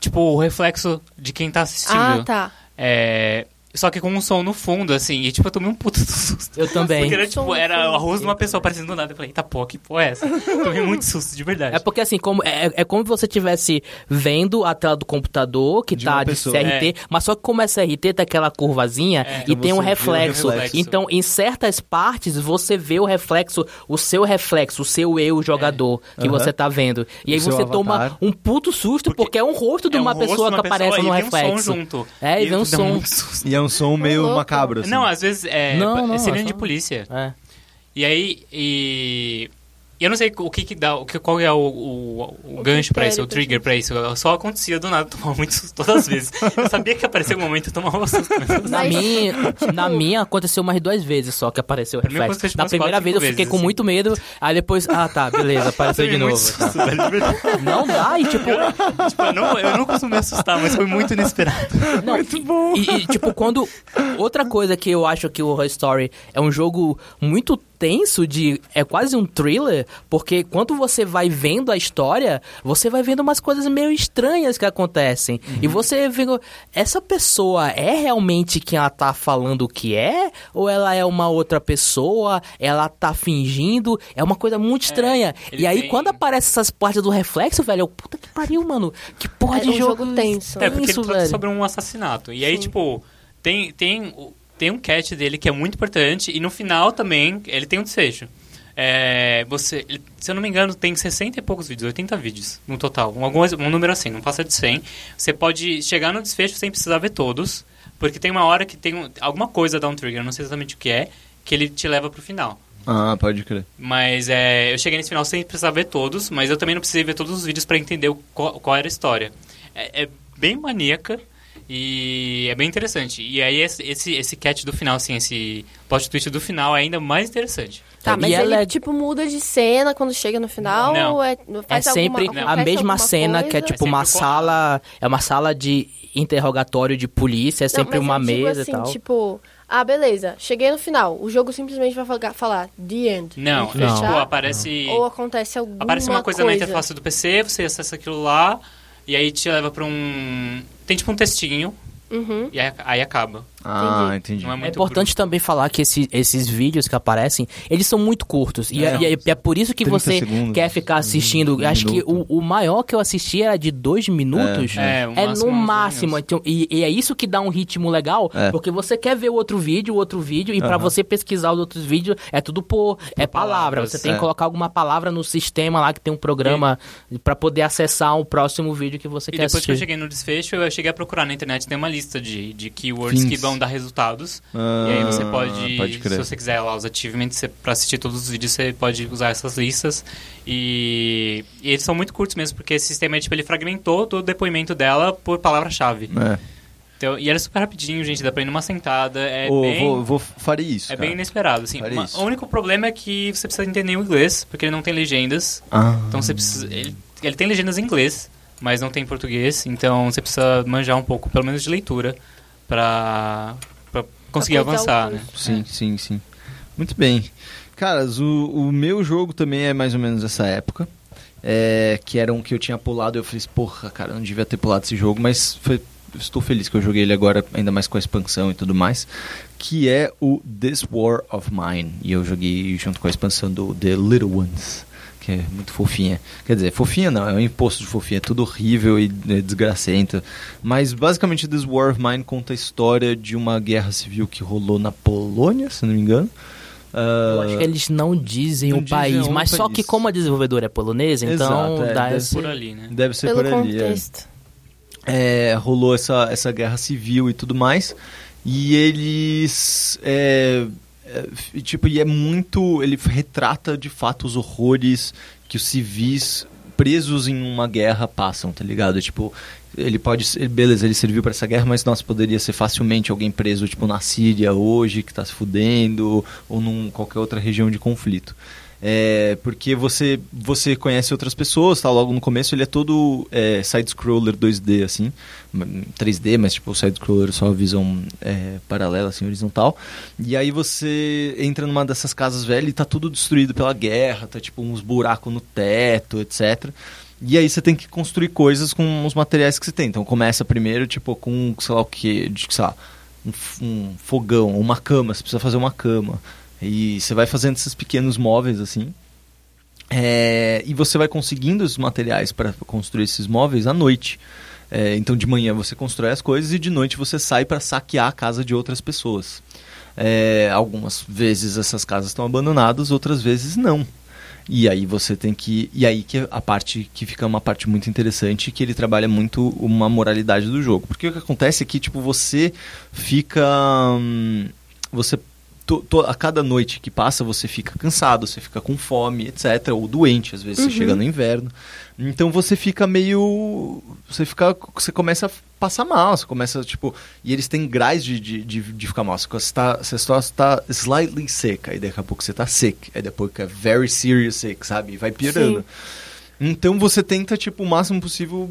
tipo, o reflexo de quem tá assistindo.
Ah, tá.
É, só que com um som no fundo, assim, e tipo, eu tomei um puta do susto.
Eu também.
Porque era, tipo,
no
era o arroz de uma pessoa aparecendo do nada. Eu falei, eita pô, que porra é essa? tomei muito susto, de verdade.
É porque assim, como, é, é como se você estivesse vendo a tela do computador que
De
tá de
pessoa.
CRT, mas só que como é CRT, tem aquela curvazinha
É,
e
então
tem um
vê o
reflexo.
reflexo.
Então, em certas partes, você vê o reflexo, o seu reflexo, o seu eu jogador que
Aham.
você tá vendo. E aí
O seu
você toma
avatar.
um puto susto porque, é um rosto de
É um
uma
rosto
pessoa que aparece no
e vem um som
reflexo.
junto.
É, e vem um som.
E é um som meio
louco.
macabro assim.
Não, às vezes é,
Não, não,
é sirene
é
de polícia.
É.
E aí, e... e eu não sei o que que dá, o que, qual é o, o, o gancho pra
critério
isso, o trigger pra isso. Só acontecia do nada, eu tomava muito susto todas as vezes. Eu sabia que aparecia um momento, eu tomava susto. mas-
Na minha, na minha aconteceu umas duas vezes só que apareceu o reflexo.
tipo,
Na primeira
quatro,
vez eu fiquei
vezes,
com
assim.
muito medo, aí depois, ah tá, beleza, apareceu de novo. tá.
susto, verdade.
Não dá, e tipo,
Tipo, eu, não, eu não costumo me assustar, mas foi muito inesperado.
Não, muito bom. E, e, tipo, quando. Outra coisa que eu acho que o Horror Story é um jogo muito tenso de. É quase um thriller, porque quando você vai vendo a história, você vai vendo umas coisas meio estranhas que acontecem. E você vendo. Essa pessoa é realmente quem ela tá falando que é? Ou ela é uma outra pessoa? Ela tá fingindo? É uma coisa muito estranha.
ele
e aí,
tem-
quando aparece essas partes do reflexo, velho, eu, puta que pariu, mano. Que porra
É
de
um
jogo,
jogo tenso.
É, porque ele trata
velho.
sobre um assassinato. E aí, tipo, tem, tem, tem um catch dele que é muito importante, e no final também ele tem um desfecho. É, você, se eu não me engano, tem 60 e poucos vídeos, 80 vídeos no total. Um, algum, um número assim, não passa de 100. Você pode chegar no desfecho sem precisar ver todos, porque tem uma hora que tem um- alguma coisa dá um trigger, não sei exatamente o que é, que ele te leva pro final.
Ah, pode crer.
Mas é, eu cheguei nesse final sem precisar ver todos, mas eu também não precisei ver todos os vídeos pra entender o- qual, qual era a história. É, é bem maníaca e é bem interessante. E aí esse, esse, esse catch do final, assim, esse plot twist do final é ainda mais interessante.
Tá, mas
E
ele,
ela é-
tipo, muda de cena quando chega no final?
Não.
Ou é,
É sempre
alguma,
a mesma cena que é
coisa?
tipo uma
sempre co-
sala, é uma sala de interrogatório de polícia, é
Não,
sempre
mas
uma
eu digo
mesa
assim,
e tal.
tipo, ah, beleza, cheguei no final. O jogo simplesmente vai falar, The End.
Não,
e
é, tipo, aparece,
Ou acontece alguma
aparece uma coisa, na interface do PC, você acessa aquilo lá, e aí te leva pra um... Tem tipo um textinho,
Uhum.
e aí, aí acaba.
Ah, entendi.
Não é
É importante também falar que esse- esses vídeos que aparecem, eles são muito curtos. E é, e é- é por isso que
30
você
segundos,
quer ficar assistindo.
um
Acho que
minuto.
o, o maior que eu assisti era de dois minutos.
É, é, o
É,
máximo
no máximo. Então, e, e é isso que dá um ritmo legal,
É.
porque você quer ver o outro vídeo, o outro vídeo, e pra
Aham.
você pesquisar os outros vídeos, é tudo por, é palavra.
palavras,
Você tem
é.
que colocar alguma palavra no sistema lá que tem um programa pra poder acessar o próximo vídeo que você
E
quer
depois
assistir.
que eu cheguei no desfecho, eu cheguei a procurar na internet, tem uma lista de, de keywords
Fins.
que vão dar resultados.
Ah,
e aí você pode,
pode crer.
se você quiser lá os achievements, pra assistir todos os vídeos, você pode usar essas listas. E, e eles são muito curtos mesmo, porque esse sistema, tipo, ele fragmentou todo o depoimento dela por palavra-chave.
É.
Então, e era super rapidinho, gente, dá pra ir numa sentada, é
Ô,
bem...
vou, vou, farei isso.
É
cara.
bem inesperado, assim.
Faria
Uma- o único problema é que você precisa entender o inglês, porque ele não tem legendas.
Ah.
Então você precisa. Ele, ele tem legendas em inglês, mas não tem em português. Então você precisa manjar um pouco, pelo menos de leitura, pra, pra conseguir avançar, né?
Sim, sim, sim. Muito bem. Caras, o, o meu jogo também é mais ou menos essa época. É, que era um que eu tinha pulado. Eu falei, porra, cara, eu não devia ter pulado esse jogo, mas foi, estou feliz que eu joguei ele agora, ainda mais com a expansão e tudo mais. Que é o This War of Mine. E eu joguei junto com a expansão do The Little Ones. Que é muito fofinha. Quer dizer, fofinha não, é um imposto de fofinha. É tudo horrível e é, desgracento. Mas basicamente This War of Mine conta a história de uma guerra civil que rolou na Polônia, se não me engano.
Eu
Ah,
acho que eles não dizem
não
o
dizem
país, mas
o
só
país.
que como a desenvolvedora é polonesa, então
Exato, é,
dá
deve
esse...
Por ali, né?
Deve ser
Pelo
por ali. é.
contexto.
é, rolou essa, essa guerra civil e tudo mais. E eles. É, tipo, e é muito. Ele retrata de fato os horrores que os civis presos em uma guerra passam, tá ligado? Tipo, ele pode ser. Beleza, ele serviu para essa guerra, mas nossa, poderia ser facilmente alguém preso, tipo, na Síria hoje, que tá se fudendo, ou em qualquer outra região de conflito. É, porque você você conhece outras pessoas, tá? Logo no começo ele é todo é, side-scroller 2D, assim, 3D, mas tipo side-scroller só visão é, paralela, assim, horizontal. E aí você entra numa dessas casas velhas e tá tudo destruído pela guerra, tá tipo uns buracos no teto, etc. E aí você tem que construir coisas com os materiais que você tem. Então começa primeiro, tipo, com, sei lá o que, de, sei lá, um, um fogão, uma cama, você precisa fazer uma cama. E você vai fazendo esses pequenos móveis assim. É, e você vai conseguindo os materiais para construir esses móveis à noite. É, então de manhã você constrói as coisas e de noite você sai para saquear a casa de outras pessoas. É, algumas vezes essas casas estão abandonadas, outras vezes não. E aí você tem que. E aí que a parte que fica uma parte muito interessante, que ele trabalha muito uma moralidade do jogo. Porque o que acontece é que, tipo, você fica. hum, Você. To- to- a cada noite que passa, você fica cansado, você fica com fome, etc. Ou doente, às vezes você chega no inverno. Então você fica meio. Você fica. Você começa a passar mal, você começa, tipo. E eles têm graus de, de, de, de ficar mal. Você está, você está slightly sick, aí daqui a pouco você está sick, aí depois fica very serious sick, sabe? E vai piorando.
Sim.
Então você tenta, tipo, o máximo possível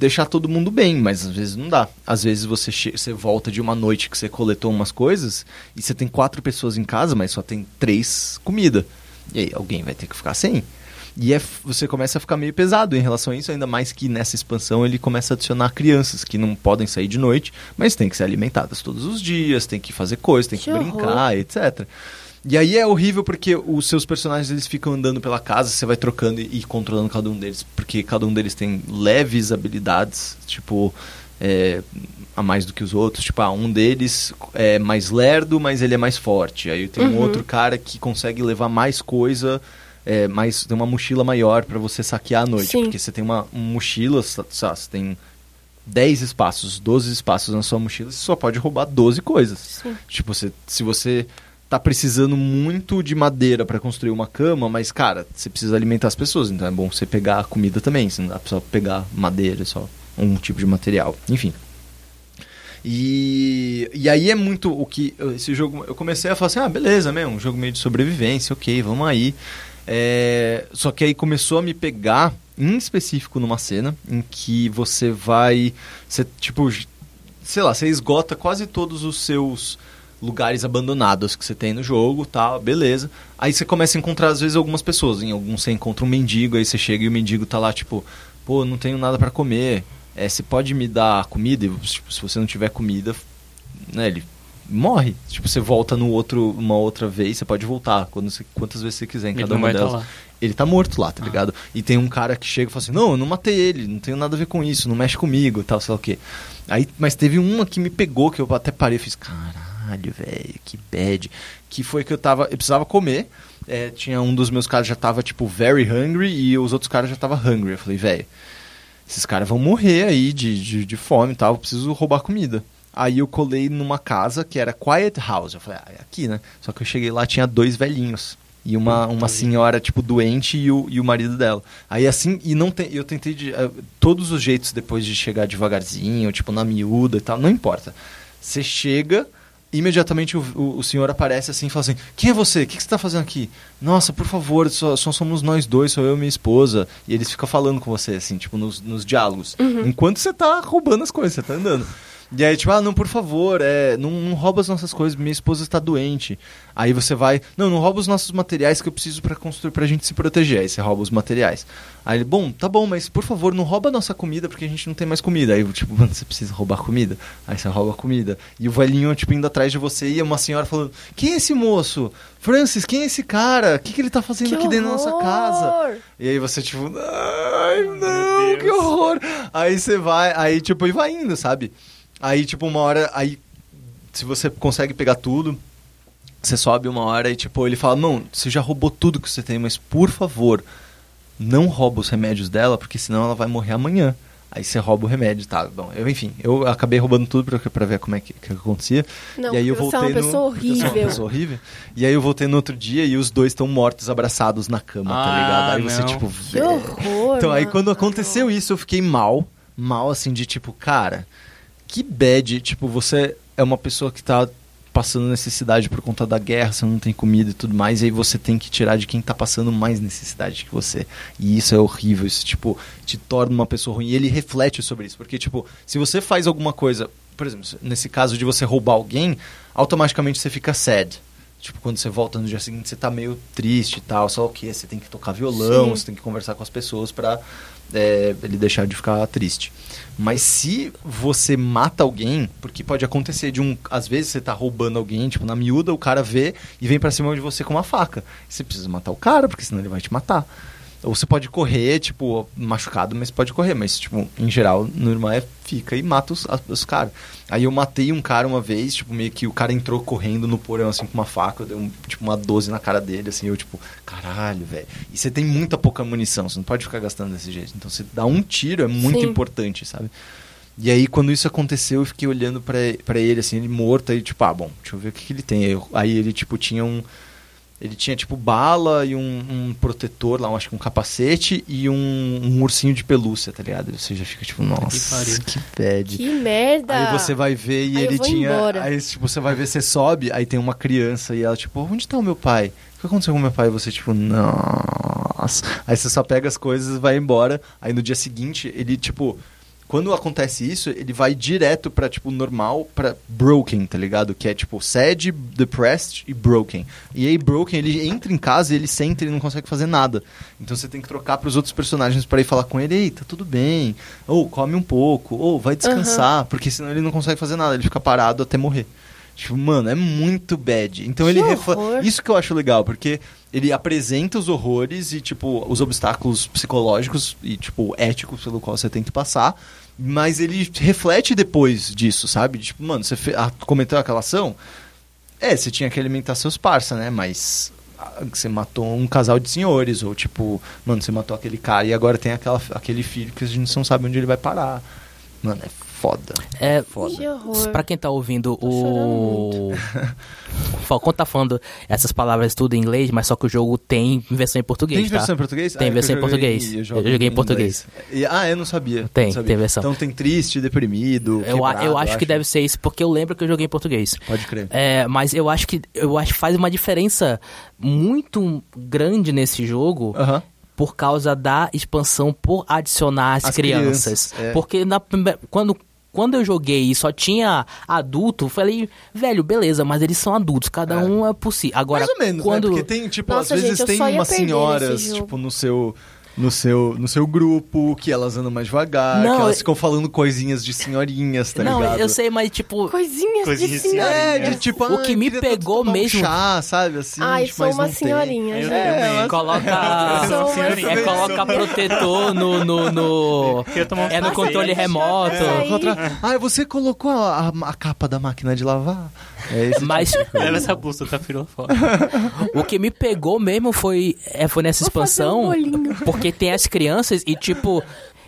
deixar todo mundo bem, mas às vezes não dá. Às vezes você, você volta de uma noite que você coletou umas coisas e você tem quatro pessoas em casa, mas só tem três comida. E aí alguém vai ter que ficar sem. E é, você começa a ficar meio pesado em relação a isso, ainda mais que nessa expansão ele começa a adicionar crianças que não podem sair de noite, mas têm que ser alimentadas todos os dias, tem que fazer coisas, tem que,
Que horror.
brincar, etc. E aí é horrível porque os seus personagens eles ficam andando pela casa, você vai trocando e, e controlando cada um deles, porque cada um deles tem leves habilidades, tipo, é, a mais do que os outros. Tipo, ah, um deles é mais lerdo, mas ele é mais forte. Aí tem um
Uhum.
outro cara que consegue levar mais coisa, é, mais, tem uma mochila maior pra você saquear à noite.
Sim.
Porque você tem uma, uma mochila, você tem 10 espaços, 12 espaços na sua mochila, você só pode roubar 12 coisas.
Sim.
Tipo, você, se você tá precisando muito de madeira pra construir uma cama, mas, cara, você precisa alimentar as pessoas, então é bom você pegar a comida também, você não dá só pegar madeira, só um tipo de material. Enfim. E, e aí é muito o que esse jogo. Eu comecei a falar assim: ah, beleza, mesmo, um jogo meio de sobrevivência, ok, vamos aí. É, só que aí começou a me pegar, em específico, numa cena em que você vai. Você, tipo, sei lá, você esgota quase todos os seus lugares abandonados que você tem no jogo, tá, beleza. Aí você começa a encontrar, às vezes, algumas pessoas. Em alguns você encontra um mendigo, aí você chega e o mendigo tá lá, tipo, pô, não tenho nada pra comer. É, você pode me dar comida? E, tipo, se você não tiver comida, né, ele morre. Tipo, você volta no outro, uma outra vez, você pode voltar quando você- quantas vezes você quiser em
Ele
cada uma
tá
delas.
lá.
Ele tá morto lá, tá ligado? E tem um cara que chega e fala assim: Não, eu não matei ele, não tenho nada a ver com isso, não mexe comigo tal, sei lá o quê. Aí, mas teve uma que me pegou, que eu até parei e fiz: Caralho, velho, que bad. Que foi que eu tava. Eu precisava comer. é, tinha um dos meus caras já tava, tipo, very hungry e os outros caras já tava hungry. Eu falei: Velho, esses caras vão morrer aí de, de, de fome e tal, eu preciso roubar comida. Aí eu colei numa casa que era Quiet House. Eu falei, ah, é aqui, né? Só que eu cheguei lá, tinha dois velhinhos. E uma, uma senhora, tipo, doente e o, e o marido dela. Aí assim, e não tem. Eu tentei de. eh, todos os jeitos depois de chegar devagarzinho, tipo, na miúda e tal, não importa. Você chega, imediatamente o, o, o senhor aparece assim e fala assim: Quem é você? O que, que você tá fazendo aqui? Nossa, por favor, só, só somos nós dois, sou eu e minha esposa. E eles ficam falando com você, assim, tipo, nos, nos diálogos. Enquanto você tá roubando as coisas, você tá andando. E aí, tipo, ah, não, por favor, é, não, não rouba as nossas coisas, minha esposa está doente. Aí você vai, não, não rouba os nossos materiais que eu preciso pra construir pra gente se proteger. Aí você rouba os materiais. Aí ele, bom, tá bom, mas por favor, não rouba a nossa comida porque a gente não tem mais comida. Aí, tipo, mano, você precisa roubar comida. Aí você rouba a comida. E o velhinho, tipo, indo atrás de você e uma senhora falando, quem é esse moço? Francis, quem é esse cara? O que, que ele tá fazendo
Que
aqui dentro da nossa casa?
horror!
E aí você, tipo, ai, não, que horror. Aí você vai, aí, tipo, e vai indo, sabe? Aí, tipo, uma hora, aí, se você consegue pegar tudo, você sobe uma hora e, tipo, ele fala, não, você já roubou tudo que você tem, mas, por favor, não rouba os remédios dela, porque senão ela vai morrer amanhã. Aí você rouba o remédio, tá? Bom, eu, enfim, eu acabei roubando tudo pra, pra ver como é que, que acontecia.
Não,
e aí eu
porque você é
voltei
uma
no-
pessoa
porque eu sou uma
horrível.
pessoa horrível. E aí eu voltei no outro dia e os dois estão mortos, abraçados na cama, tá
Ah,
ligado? Aí você,
não.
tipo,
Que horror!
Então, aí
mano.
quando aconteceu isso, eu fiquei mal. Mal, assim, de tipo, cara, que bad. Tipo, você é uma pessoa que tá passando necessidade por conta da guerra, você não tem comida e tudo mais, e aí você tem que tirar de quem tá passando mais necessidade que você. E isso é horrível, isso, tipo, te torna uma pessoa ruim. E ele reflete sobre isso, porque, tipo, se você faz alguma coisa, por exemplo, nesse caso de você roubar alguém, automaticamente você fica sad. Tipo, quando você volta no dia seguinte, você tá meio triste e tal, só o que? Você tem que tocar violão,
Sim.
você tem que conversar com as pessoas pra é, ele deixar de ficar triste. Mas se você mata alguém, porque pode acontecer de um. Às vezes você tá roubando alguém, tipo, na miúda, o cara vê e vem pra cima de você com uma faca. Você precisa matar o cara, porque senão ele vai te matar. Ou você pode correr, tipo, machucado, mas pode correr. Mas, tipo, em geral, normal é fica e mata os, os caras. Aí eu matei um cara uma vez, tipo, meio que o cara entrou correndo no porão, assim, com uma faca. Eu dei, um, tipo, uma 12 na cara dele, assim. Eu, tipo, caralho, velho. E você tem muita pouca munição, você não pode ficar gastando desse jeito. Então, você dá um tiro é muito
Sim.
importante, sabe? E aí, quando isso aconteceu, eu fiquei olhando pra, pra ele, assim, ele morto. Aí, tipo, ah, bom, deixa eu ver o que, que ele tem. Aí, aí ele, tipo, tinha um... Ele tinha, tipo, bala e um, um protetor lá, eu acho que um capacete e um, um ursinho de pelúcia, tá ligado? Você já fica, tipo, nossa,
pariu.
que bad.
Que merda!
Aí você vai ver e
Aí eu
ele
vou
tinha.
embora.
Aí, tipo, você vai ver, você sobe, aí tem uma criança e ela, tipo, onde tá o meu pai? O que aconteceu com o meu pai? E você, tipo, nossa. Aí você só pega as coisas e vai embora. Aí no dia seguinte, ele, tipo. Quando acontece isso, ele vai direto pra, tipo, normal, pra broken, tá ligado? Que é, tipo, sad, depressed e broken. E aí, broken, ele entra em casa e ele senta e ele não consegue fazer nada. Então você tem que trocar pros outros personagens pra ir falar com ele, ei, tá tudo bem. Ou come um pouco, ou vai descansar, porque senão ele não consegue fazer nada, ele fica parado até morrer. Tipo, mano, é muito bad. Então
Que
ele
horror.
Isso que eu acho legal, porque ele apresenta os horrores e, tipo, os obstáculos psicológicos e, tipo, éticos pelo qual você tem que passar. Mas ele reflete depois disso, sabe? Tipo, mano, você fe... ah, cometeu aquela ação? É, você tinha que alimentar seus parça, né? Mas ah, você matou um casal de senhores, ou tipo, mano, você matou aquele cara e agora tem aquela, aquele filho que a gente não sabe onde ele vai parar. Mano, é foda.
É,
Foda.
Que.
Pra quem tá ouvindo,
Tô
o. Falcão tá falando essas palavras tudo em inglês, mas só que o jogo tem versão em português,
Tem
tá?
versão em português?
Tem
Ah, é
versão
eu
em
joguei-
português.
Eu,
Eu
jogo
joguei em português.
E- ah, eu não sabia.
Tem,
não sabia.
tem versão.
Então tem triste, deprimido.
Eu,
quebrado,
eu acho que deve ser isso, porque eu lembro que eu joguei em português.
Pode crer.
É, mas eu acho que eu acho que faz uma diferença muito grande nesse jogo
Aham.
por causa da expansão por adicionar as,
As
crianças.
crianças, é.
Porque na quando quando eu joguei e só tinha adulto, falei, velho, beleza, mas eles são adultos, cada
É.
um é por si. Agora,
Mais ou menos,
quando
né? Porque tem, tipo,
Nossa,
às vezes
gente,
tem umas senhoras, tipo, no seu... no seu, no seu grupo, que elas andam mais devagar,
Não,
que elas ficam falando coisinhas de senhorinhas, tá
não,
ligado?
eu sei, mas tipo,
Coisinhas
Coisinhas
de senhora.
É, de tipo,
O que me pegou
tomar um
mesmo-
chá, sabe, assim,
Ai,
tipo,
sou uma
não tem.
senhorinha,
Eu
gente.
É,
coloca. É, coloca protetor no. no, no- é no controle remoto.
É.
Contra- Ah, você colocou a, a- a capa da máquina de lavar? É esse
Mas
Leva essa blusa, tá firula fora.
o que me pegou mesmo foi, é, foi nessa
Vou fazer
expansão.
um
porque tem as crianças e, tipo.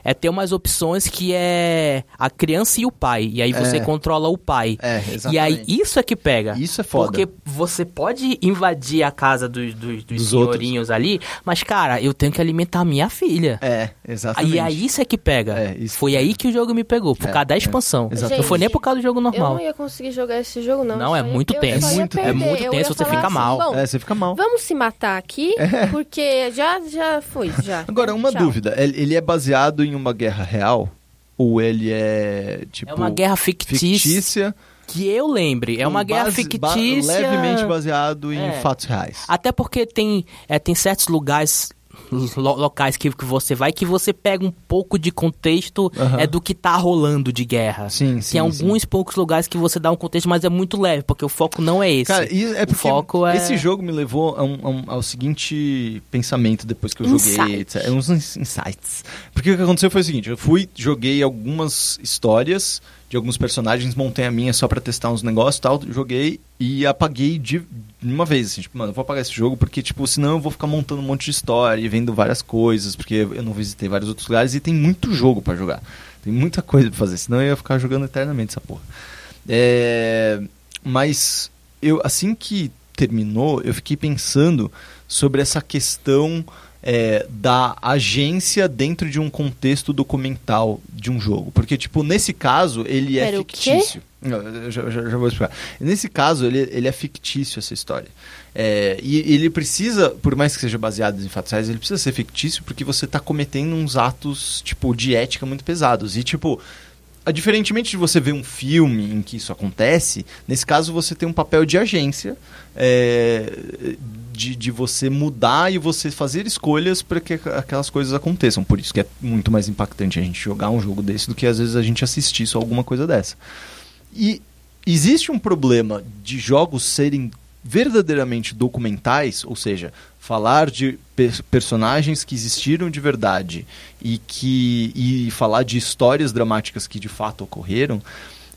É ter umas opções que é a criança e o pai. E aí você
É.
controla o pai.
É,
E aí
exatamente.
isso é que pega.
Isso é foda.
Porque você pode invadir a casa dos, dos, dos
Dos
senhorinhos ali, mas, cara, eu tenho que alimentar minha filha.
É, exatamente.
E aí isso é que pega.
É, isso
Foi aí que o jogo me pegou, por
É,
causa da
é.
expansão.
Exatamente.
Não foi nem por causa do jogo
Eu
normal.
não ia conseguir jogar esse jogo, não.
Não, é
ia-
muito
eu
tenso.
ia
Muito- é
muito
Eu
tenso, você fica
assim,
mal.
Bom,
É, você fica mal.
vamos se matar aqui, porque já, já foi, já.
Agora, uma
Tchau.
dúvida. Ele ele é baseado em uma guerra real? Ou ele é, tipo...
É uma guerra fictícia,
fictícia?
que eu lembre. É uma
com
guerra
base- ba-
fictícia.
levemente baseado em
É.
fatos reais.
Até porque tem, é, tem certos lugares locais que, que você vai que você pega um pouco de contexto
Aham.
é do que tá rolando de guerra.
Sim, sim,
Tem alguns poucos lugares que você dá um contexto, mas é muito leve, porque o foco não é esse.
Cara, e é porque
foco é-
esse jogo me levou a um- a um- ao seguinte pensamento depois que eu joguei, etc. É uns ins- insights. Porque o que aconteceu foi o seguinte, eu fui, joguei algumas histórias de alguns personagens, montei a minha só pra testar uns negócios e tal, joguei e apaguei de, uma vez, assim, tipo, mano, eu vou apagar esse jogo porque, tipo, senão eu vou ficar montando um monte de história e vendo várias coisas, porque eu não visitei vários outros lugares e tem muito jogo pra jogar. Tem muita coisa pra fazer, senão eu ia ficar jogando eternamente essa porra. É, mas eu assim que terminou, eu fiquei pensando sobre essa questão é, da agência dentro de um contexto documental de um jogo. Porque, tipo, nesse caso, ele é
Pera, quê?
fictício. Eu já, já- já vou explicar. Nesse caso, ele, ele é fictício, essa história. É, e ele precisa, por mais que seja baseado em fatos reais, ele precisa ser fictício porque você está cometendo uns atos, tipo, de ética muito pesados. E, tipo, diferentemente de você ver um filme em que isso acontece, nesse caso você tem um papel de agência, é, de, de você mudar e você fazer escolhas para que aqu- aquelas coisas aconteçam. Por isso que é muito mais impactante a gente jogar um jogo desse do que às vezes a gente assistir só alguma coisa dessa. E existe um problema de jogos serem verdadeiramente documentais, ou seja, falar de pe- personagens que existiram de verdade e que e falar de histórias dramáticas que de fato ocorreram,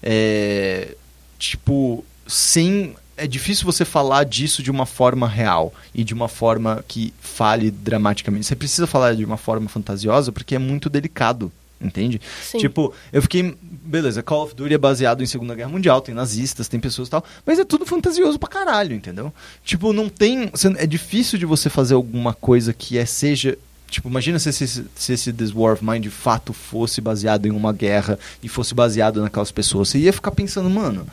é, tipo, sem é difícil você falar disso de uma forma real e de uma forma que fale dramaticamente. Você precisa falar de uma forma fantasiosa porque é muito delicado, entende?
Sim.
Tipo, eu fiquei. Beleza, Call of Duty é baseado em Segunda Guerra Mundial, tem nazistas, tem pessoas e tal, mas é tudo fantasioso pra caralho, entendeu? Tipo, não tem. É difícil de você fazer alguma coisa que é, seja. Tipo, imagina se esse, se esse This War of Mine de fato fosse baseado em uma guerra e fosse baseado naquelas pessoas. Você ia ficar pensando, mano.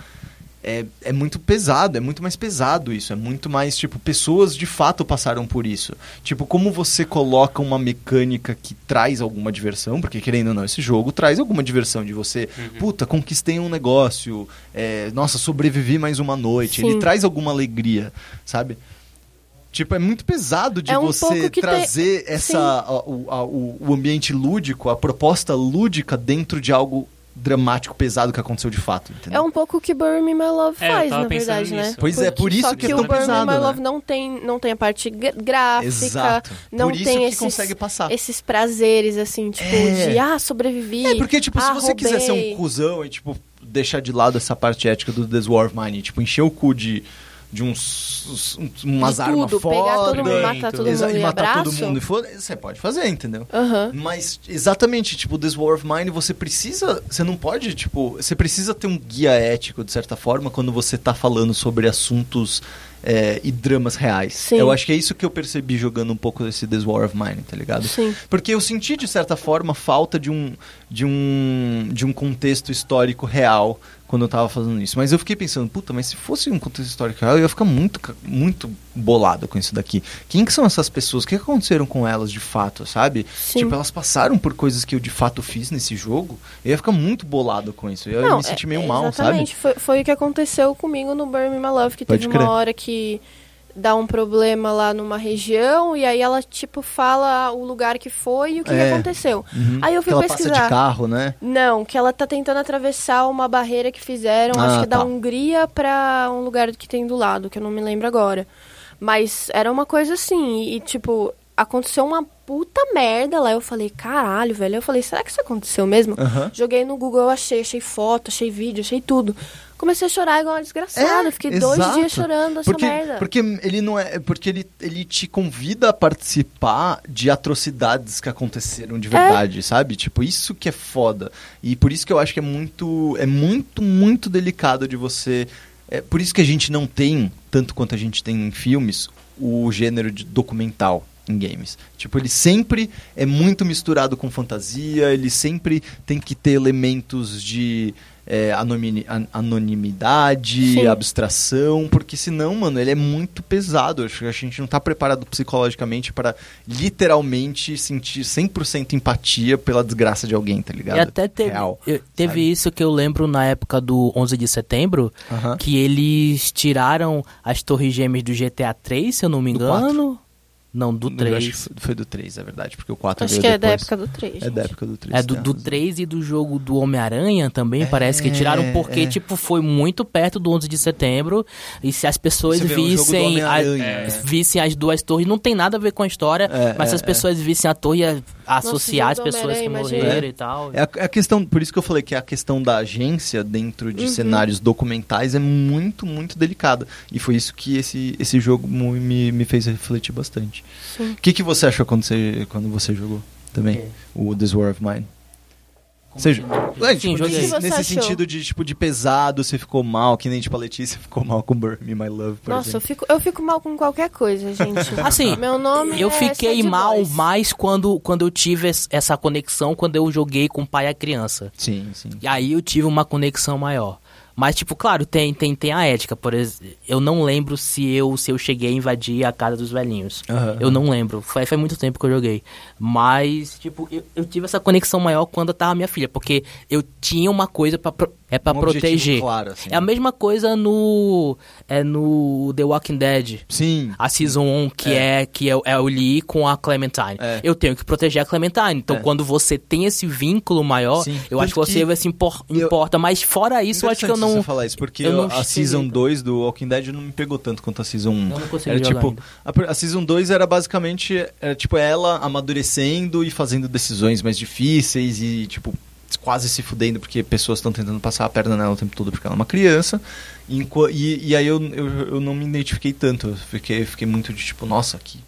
É, é muito pesado, é muito mais pesado isso. É muito mais, tipo, pessoas de fato passaram por isso. Tipo, como você coloca uma mecânica que traz alguma diversão, porque querendo ou não, esse jogo traz alguma diversão de você, puta, conquistei um negócio, é, nossa, sobrevivi mais uma noite.
Sim.
Ele traz alguma alegria, sabe? Tipo, é muito pesado de
É um
você trazer
tem-
essa, a- o, a- o, o ambiente lúdico, a proposta lúdica dentro de algo dramático, pesado que aconteceu de fato, entendeu?
É um pouco o que Burn Me My Love
É,
faz, na verdade, né?
Pois é, por isso
só
que é
que
tão
o Burn
pesado,
Me My
né?
Love não tem, não tem a parte gráfica,
Exato.
não
Por isso
tem
que
esses,
consegue passar.
esses prazeres, assim, tipo,
É.
de, ah, sobrevivi.
É, porque, tipo, se
ah,
você quiser ser um
roubei.
cuzão e, tipo, deixar de lado essa parte ética do The War of Mine, e, tipo, encher o cu de, de uns, uns- umas
De
armas
tudo,
foda,
pegar todo mundo,
Bem,
matar todo mundo
e
e
matar todo mundo e foda, você pode fazer, entendeu? Mas, exatamente, tipo, This War of Mine, você precisa. Você não pode, tipo. Você precisa ter um guia ético, de certa forma, quando você tá falando sobre assuntos é, e dramas reais.
Sim.
Eu acho que é isso que eu percebi jogando um pouco desse This War of Mine, tá ligado?
Sim.
Porque eu senti, de certa forma, falta de um, de um, de um contexto histórico real quando eu tava fazendo isso. Mas eu fiquei pensando, puta, mas se fosse um contexto histórico real, eu ia ficar muito, muito bolado com isso daqui. Quem que são essas pessoas? O que aconteceram com elas de fato, sabe?
Sim.
Tipo, elas passaram por coisas que eu de fato fiz nesse jogo. Eu ia ficar muito bolado com isso. Eu ia
Não,
me sentir
é-
meio mal, sabe?
Exatamente, foi, foi o que aconteceu comigo no Burn Me My Love, que
Pode
teve
crer.
uma hora que dá um problema lá numa região e aí ela, tipo, fala o lugar que foi e o que, que
É.
aconteceu.
Uhum.
Aí eu
que
fui
ela passa
pesquisar.
de carro, né?
Não, que ela tá tentando atravessar uma barreira que fizeram,
Ah,
acho que é da
tá.
Hungria pra um lugar que tem do lado, que eu não me lembro agora. Mas era uma coisa assim, e tipo, aconteceu uma puta merda lá. Eu falei, caralho, velho. Eu falei, será que isso aconteceu mesmo?
Aham.
Joguei no Google, achei, achei foto, achei vídeo, achei tudo. Comecei a chorar igual uma desgraçada.
É,
Fiquei dois
exato.
dias chorando essa
porque,
merda.
Porque ele não é. Porque ele, ele te convida a participar de atrocidades que aconteceram de verdade, sabe? Tipo, isso que é foda. E por isso que eu acho que é muito. É muito, muito delicado de você. É por isso que a gente não tem, tanto quanto a gente tem em filmes, o gênero de documental em games. Tipo, ele sempre é muito misturado com fantasia, ele sempre tem que ter elementos de é, anonimi- an- anonimidade,
Sim.
abstração, porque senão, mano, ele é muito pesado. Acho que a gente não tá preparado psicologicamente para literalmente sentir 100% empatia pela desgraça de alguém, tá ligado?
E até teve,
Real.
eu- teve
sabe?
isso que eu lembro na época do 11 de setembro,
Aham.
que eles tiraram as torres gêmeas do GTA 3, se eu não me engano. Não, do
Eu
3.
acho que foi- foi do 3, é verdade, porque o 4
Acho
veio
que é da
depois.
época do 3.
É da época do 3.
É do,
tem
do
razão.
3 e do jogo do Homem-Aranha também,
É,
parece que tiraram porque,
é.
tipo, foi muito perto do 11 de setembro. E se as pessoas
Você um do
vissem,
Homem-Aranha,
as-
é.
vissem as duas torres, não tem nada a ver com a história,
É,
mas se
é,
as pessoas vissem a torre, ia associar as
jogo do
pessoas que morreram e tal.
É a, é a questão, por isso que eu falei que a questão da agência dentro de
Uhum.
cenários documentais é muito, muito delicada. E foi isso que esse, esse jogo me, me fez refletir bastante.
Sim.
O que, que você achou quando você, quando você jogou também?
quê?
O This War of Mine? Você,
assim?
é,
Sim,
tipo,
joguei.
nesse, sentido de, tipo, de pesado, você ficou mal, que nem tipo a Letícia ficou mal com Burn Me My Love, por
Nossa, eu
exemplo.
fico, eu fico mal com qualquer coisa, gente.
Assim,
Meu nome
Eu
é
fiquei
Sad
mal
Boys.
mais quando, quando eu tive es- essa conexão, quando eu joguei com o pai e a criança.
Sim, sim.
E aí eu tive uma conexão maior. Mas, tipo, claro, tem, tem, tem a ética. Por exemplo, eu não lembro se eu, se eu cheguei a invadir a casa dos velhinhos.
Aham.
Eu não lembro. Foi, foi muito tempo que eu joguei. Mas, tipo, eu, eu tive essa conexão maior quando eu tava minha filha. Porque eu tinha uma coisa pra, é pra
Um
proteger.
claro, assim.
É a mesma coisa no. É no The Walking Dead.
Sim.
A Season 1, que é, que é, o- é o Lee com a Clementine.
É.
Eu tenho que proteger a Clementine. Então,
É.
quando você tem esse vínculo maior,
Sim.
eu acho que
Tanto
você
que
vai se impor-
eu-
importa. Mas fora isso, eu acho que eu não.
você falar isso, porque
eu
a Season
cara.
2 do Walking Dead não me pegou tanto quanto a Season 1.
Eu não consegui
era tipo,
ainda.
a Season 2 era basicamente era, tipo ela amadurecendo e fazendo decisões mais difíceis e tipo quase se fudendo porque pessoas estão tentando passar a perna nela o tempo todo porque ela é uma criança. E, e, e aí eu, eu, eu não me identifiquei tanto, eu fiquei, fiquei muito de tipo, nossa, que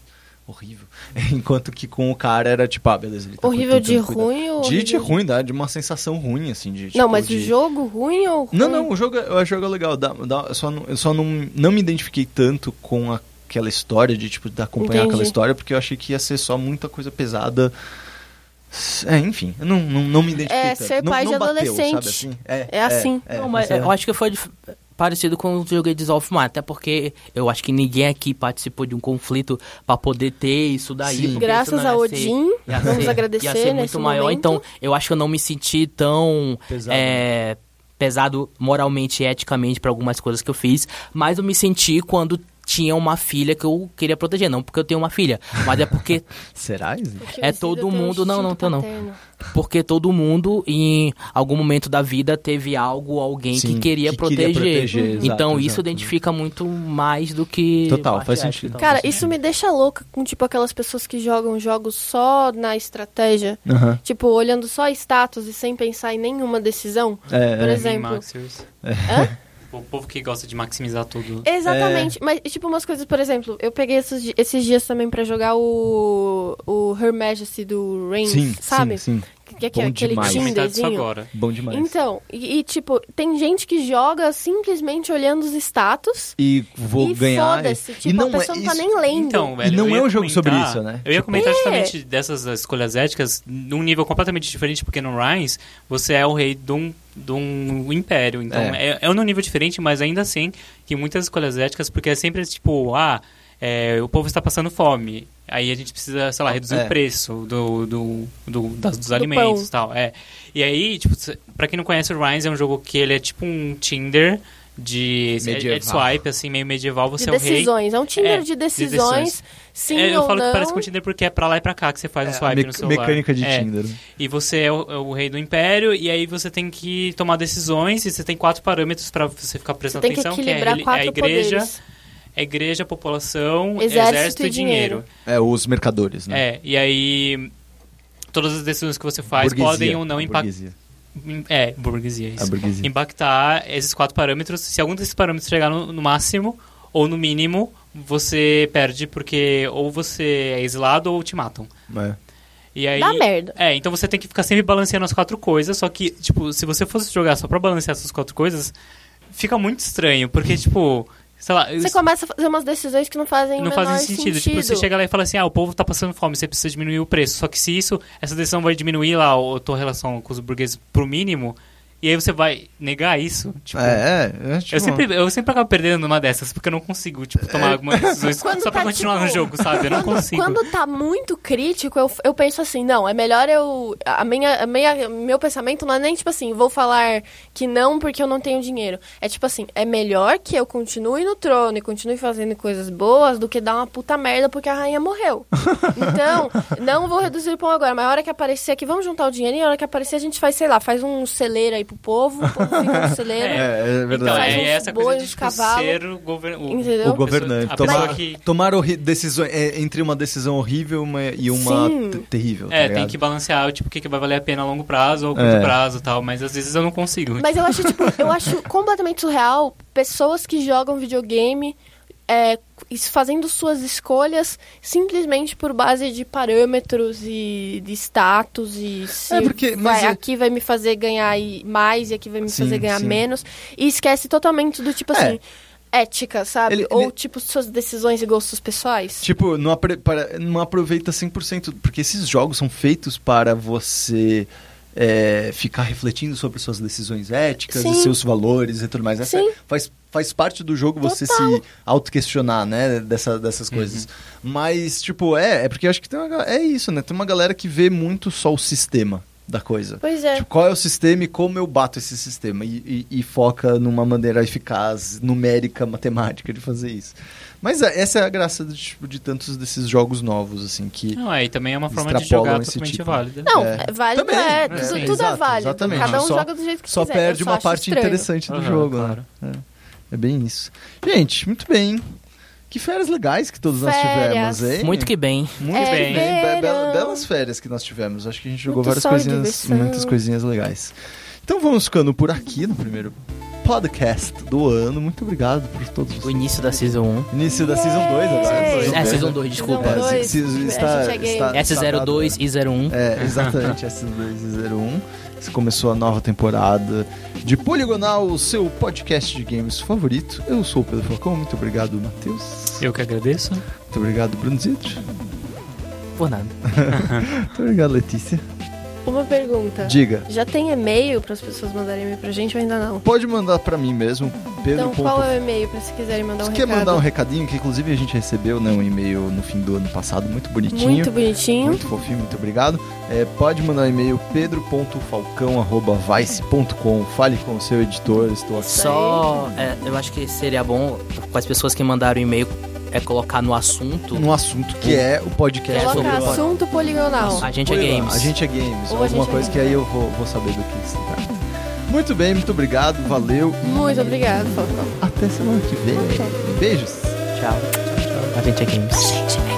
horrível. Enquanto que com o cara era tipo, ah, beleza, ele tá
Horrível de
cuidar.
ruim ou
De, de ruim, dá, de uma sensação ruim, assim, de
Não,
tipo,
mas
de...
o jogo ruim ou ruim?
Não, não, o jogo, é- o jogo legal. Dá, dá, eu só, não, eu só não, não me identifiquei tanto com aquela história, de tipo, de acompanhar
Entendi.
aquela história, porque eu achei que ia ser só muita coisa pesada. É, enfim, eu não, não, não me identifiquei
É
tanto.
ser
não,
pai
não
de
bateu,
adolescente.
assim? É,
É assim.
é,
não, mas
é-
eu acho que foi parecido com o jogo de Dissolve Mine, até porque eu acho que ninguém aqui participou de um conflito pra poder ter isso daí.
Sim.
Graças
não
a
ser-
Odin,
ia
vamos
ser-
agradecer
ia ser muito
nesse
maior.
momento.
Então, eu acho que eu não me senti tão
Pesado,
é, pesado moralmente e eticamente pra algumas coisas que eu fiz, mas eu me senti quando tinha uma filha que eu queria proteger, não porque eu tenho uma filha, mas é porque
Será?
Porque
é todo
um
mundo- não, não, tô não. porque todo mundo em algum momento da vida teve algo, alguém
Sim,
que queria
que queria
proteger.
proteger, exato,
então isso
exato.
identifica muito mais do que
Total, faz sentido.
Cara, isso me deixa louca com, tipo, aquelas pessoas que jogam jogos só na estratégia. Tipo, olhando só status e sem pensar em nenhuma decisão.
É,
Por
é.
exemplo.
Maxers. O povo que gosta de maximizar tudo.
Exatamente. Mas, tipo, umas coisas, por exemplo, eu peguei esses, esses dias também pra jogar o, o Her Majesty do Reigns,
Sim,
sabe?
sim, sim.
Que, que é
Bom
aquele Tinderzinho.
agora.
Bom demais.
Então, e, e, tipo, tem gente que joga simplesmente olhando os status
e vou
e
ganhar.
foda-se.
e
Tipo,
não
a pessoa
é
não tá
isso-
nem lendo.
Então, velho,
não
eu
é um jogo sobre isso, né?
Eu ia
Tipo-
comentar
É.
justamente dessas escolhas éticas num nível completamente diferente, porque no Rise você é o rei de um, de um império. Então é. é, num nível diferente, mas ainda assim que muitas escolhas éticas, porque é sempre tipo, ah, é, o povo está passando fome. Aí a gente precisa, sei lá, reduzir
É.
o preço do, do, do- das- dos
Do
alimentos e tal. É. E aí, tipo, pra quem não conhece, o Rise é um jogo que ele é tipo um Tinder de, é- é
Medieval.
de swipe, assim, meio medieval, você
de
é o rei.
decisões. É um Tinder
É,
de
de
decisões. Sim
É, eu
ou
falo
não.
que parece com o Tinder porque é pra lá e pra cá que você faz um
É,
swipe
me-
no celular.
mecânica de
É.
Tinder.
E você é o, é o rei do império, e aí você tem que tomar decisões, e você tem quatro parâmetros pra você ficar
Você
prestando
que
atenção, que é, reli- é a igreja,
poderes.
a igreja, a população,
Exército
exército,
e
e dinheiro.
É, os mercadores, né?
É, e aí todas as decisões que você faz
Burguesia,
podem ou não impactar.
burguesia.
É, burguesia,
A
isso.
burguesia.
Impactar esses quatro parâmetros. Se algum desses parâmetros chegar no, no máximo ou no mínimo, você perde porque ou você é exilado ou te matam.
É.
E aí,
Dá merda.
É, então você tem que ficar sempre balanceando as quatro coisas, só que, tipo, se você fosse jogar só pra balancear essas quatro coisas, fica muito estranho, porque, tipo, sei lá...
Você começa a fazer umas decisões que não fazem
não fazem sentido. Tipo, você chega lá e fala assim, ah, o povo tá passando fome, você precisa diminuir o preço. Só que se isso, essa decisão vai diminuir lá a tua relação com os burgueses pro mínimo, e aí você vai negar isso, tipo...
É, é, é, tipo,
Eu sempre, eu sempre acabo perdendo numa dessas, porque eu não consigo, tipo, tomar algumas decisões só pra
tá,
continuar
tipo,
no jogo, sabe? Eu não
quando,
consigo.
Quando tá muito crítico, eu, eu penso assim, não, é melhor eu. A minha, a minha, meu pensamento não é nem tipo assim, vou falar que não porque eu não tenho dinheiro. É tipo assim, é melhor que eu continue no trono e continue fazendo coisas boas do que dar uma puta merda porque a rainha morreu. Então, não vou reduzir o pão agora, mas a hora que aparecer aqui, vamos juntar o dinheiro e a hora que aparecer a gente faz, sei lá, faz um celeiro aí pro povo, o povo fica no celeiro.
É, é
Então,
verdade.
Faz
é
uns
essa coisa de tipo,
cavalos.
ser o governo...
Entendeu?
O governante.
A
tomar
que-
tomar decisões é, entre uma decisão horrível uma- e uma terrível. tá
É, tem
ligado?
que balancear, tipo, o que, que vai valer a pena a longo prazo ou a curto
É.
prazo e tal, mas às vezes eu não consigo.
Mas eu acho, tipo, eu acho completamente surreal pessoas que jogam videogame é, fazendo suas escolhas simplesmente por base de parâmetros e de status e se
É, porque- mas
vai-
é-
aqui vai me fazer ganhar mais e aqui vai me
Sim,
fazer ganhar
sim.
menos e esquece totalmente do tipo
É.
assim ética, sabe?
Ele-
Ou
ele-
tipo suas decisões e gostos pessoais.
Tipo, não, apre- para- não aproveita 100%, porque esses jogos são feitos para você é, ficar refletindo sobre suas decisões éticas e
Sim.
seus valores e tudo mais. Essa
Sim.
faz, faz parte do jogo você se auto-questionar, né, dessa, dessas coisas. Mas, tipo, é, é porque eu acho que tem uma, é isso, né? Tem uma galera que vê muito só o sistema da coisa.
Pois é.
Tipo, qual é o sistema e como eu bato esse sistema? E, e- e foca numa maneira eficaz, numérica, matemática de fazer isso. Mas é, essa é a graça de, tipo, de tantos desses jogos novos, assim, que...
Não, é, e também é uma forma de jogar totalmente
tipo.
válida.
Não,
É.
é válido
Também,
é,
é,
tudo, tudo é
exato,
válido.
exatamente.
Cada um
Só-
joga do jeito que
Só
quiser.
perde
só
uma
acho
parte
estranho.
interessante do
Aham,
jogo,
claro.
né? É. É bem isso. Gente, muito bem. Que férias legais que todos nós
Férias.
tivemos, hein?
Muito que bem.
Muito
É
bem. Be- be- belas férias que nós tivemos. Acho que a gente jogou
Muito
várias coisinhas,
diversão.
muitas coisinhas legais. Então vamos ficando por aqui no primeiro podcast do ano. Muito obrigado por todos
O início da Season 1.
Início da Season 2 agora.
É, Season 2, desculpa.
Season dois.
se- se-
A
está-
gente é gay.
está-
S02
está
e 01.
É, exatamente, S201. Se começou a nova temporada de Poligonal, o seu podcast de games favorito. Eu sou o Pedro Falcão, muito obrigado, Matheus.
Eu que agradeço.
Muito obrigado, Bruno Zitro.
Por nada.
Muito obrigado, Letícia.
Uma pergunta.
Diga.
Já tem e-mail para as pessoas mandarem e-mail pra gente ou ainda não?
Pode mandar pra mim mesmo, Pedro.
Então, qual é o e-mail para se quiserem mandar um
Você
recado?
quer mandar um recadinho? Que inclusive a gente recebeu né, um e-mail no fim do ano passado, muito bonitinho.
Muito bonitinho.
Muito fofinho, muito obrigado. É, pode mandar um e-mail pedro.falcão.vice.com. Fale com o seu editor, estou aqui.
Só, é, eu acho que seria bom com as pessoas que mandaram e-mail é colocar no assunto.
Num assunto que é o podcast
sobre
Coloca
o-
assunto poligonal.
A gente é
Põe lá,
games.
A gente é games.
Ou a
alguma
é
coisa que
games,
aí
é.
eu vou, vou saber do que se trata. Muito bem, muito obrigado, valeu. e
Muito obrigado, Falcão.
Até semana que vem. Beijos.
Tchau. A gente é games.
Gente.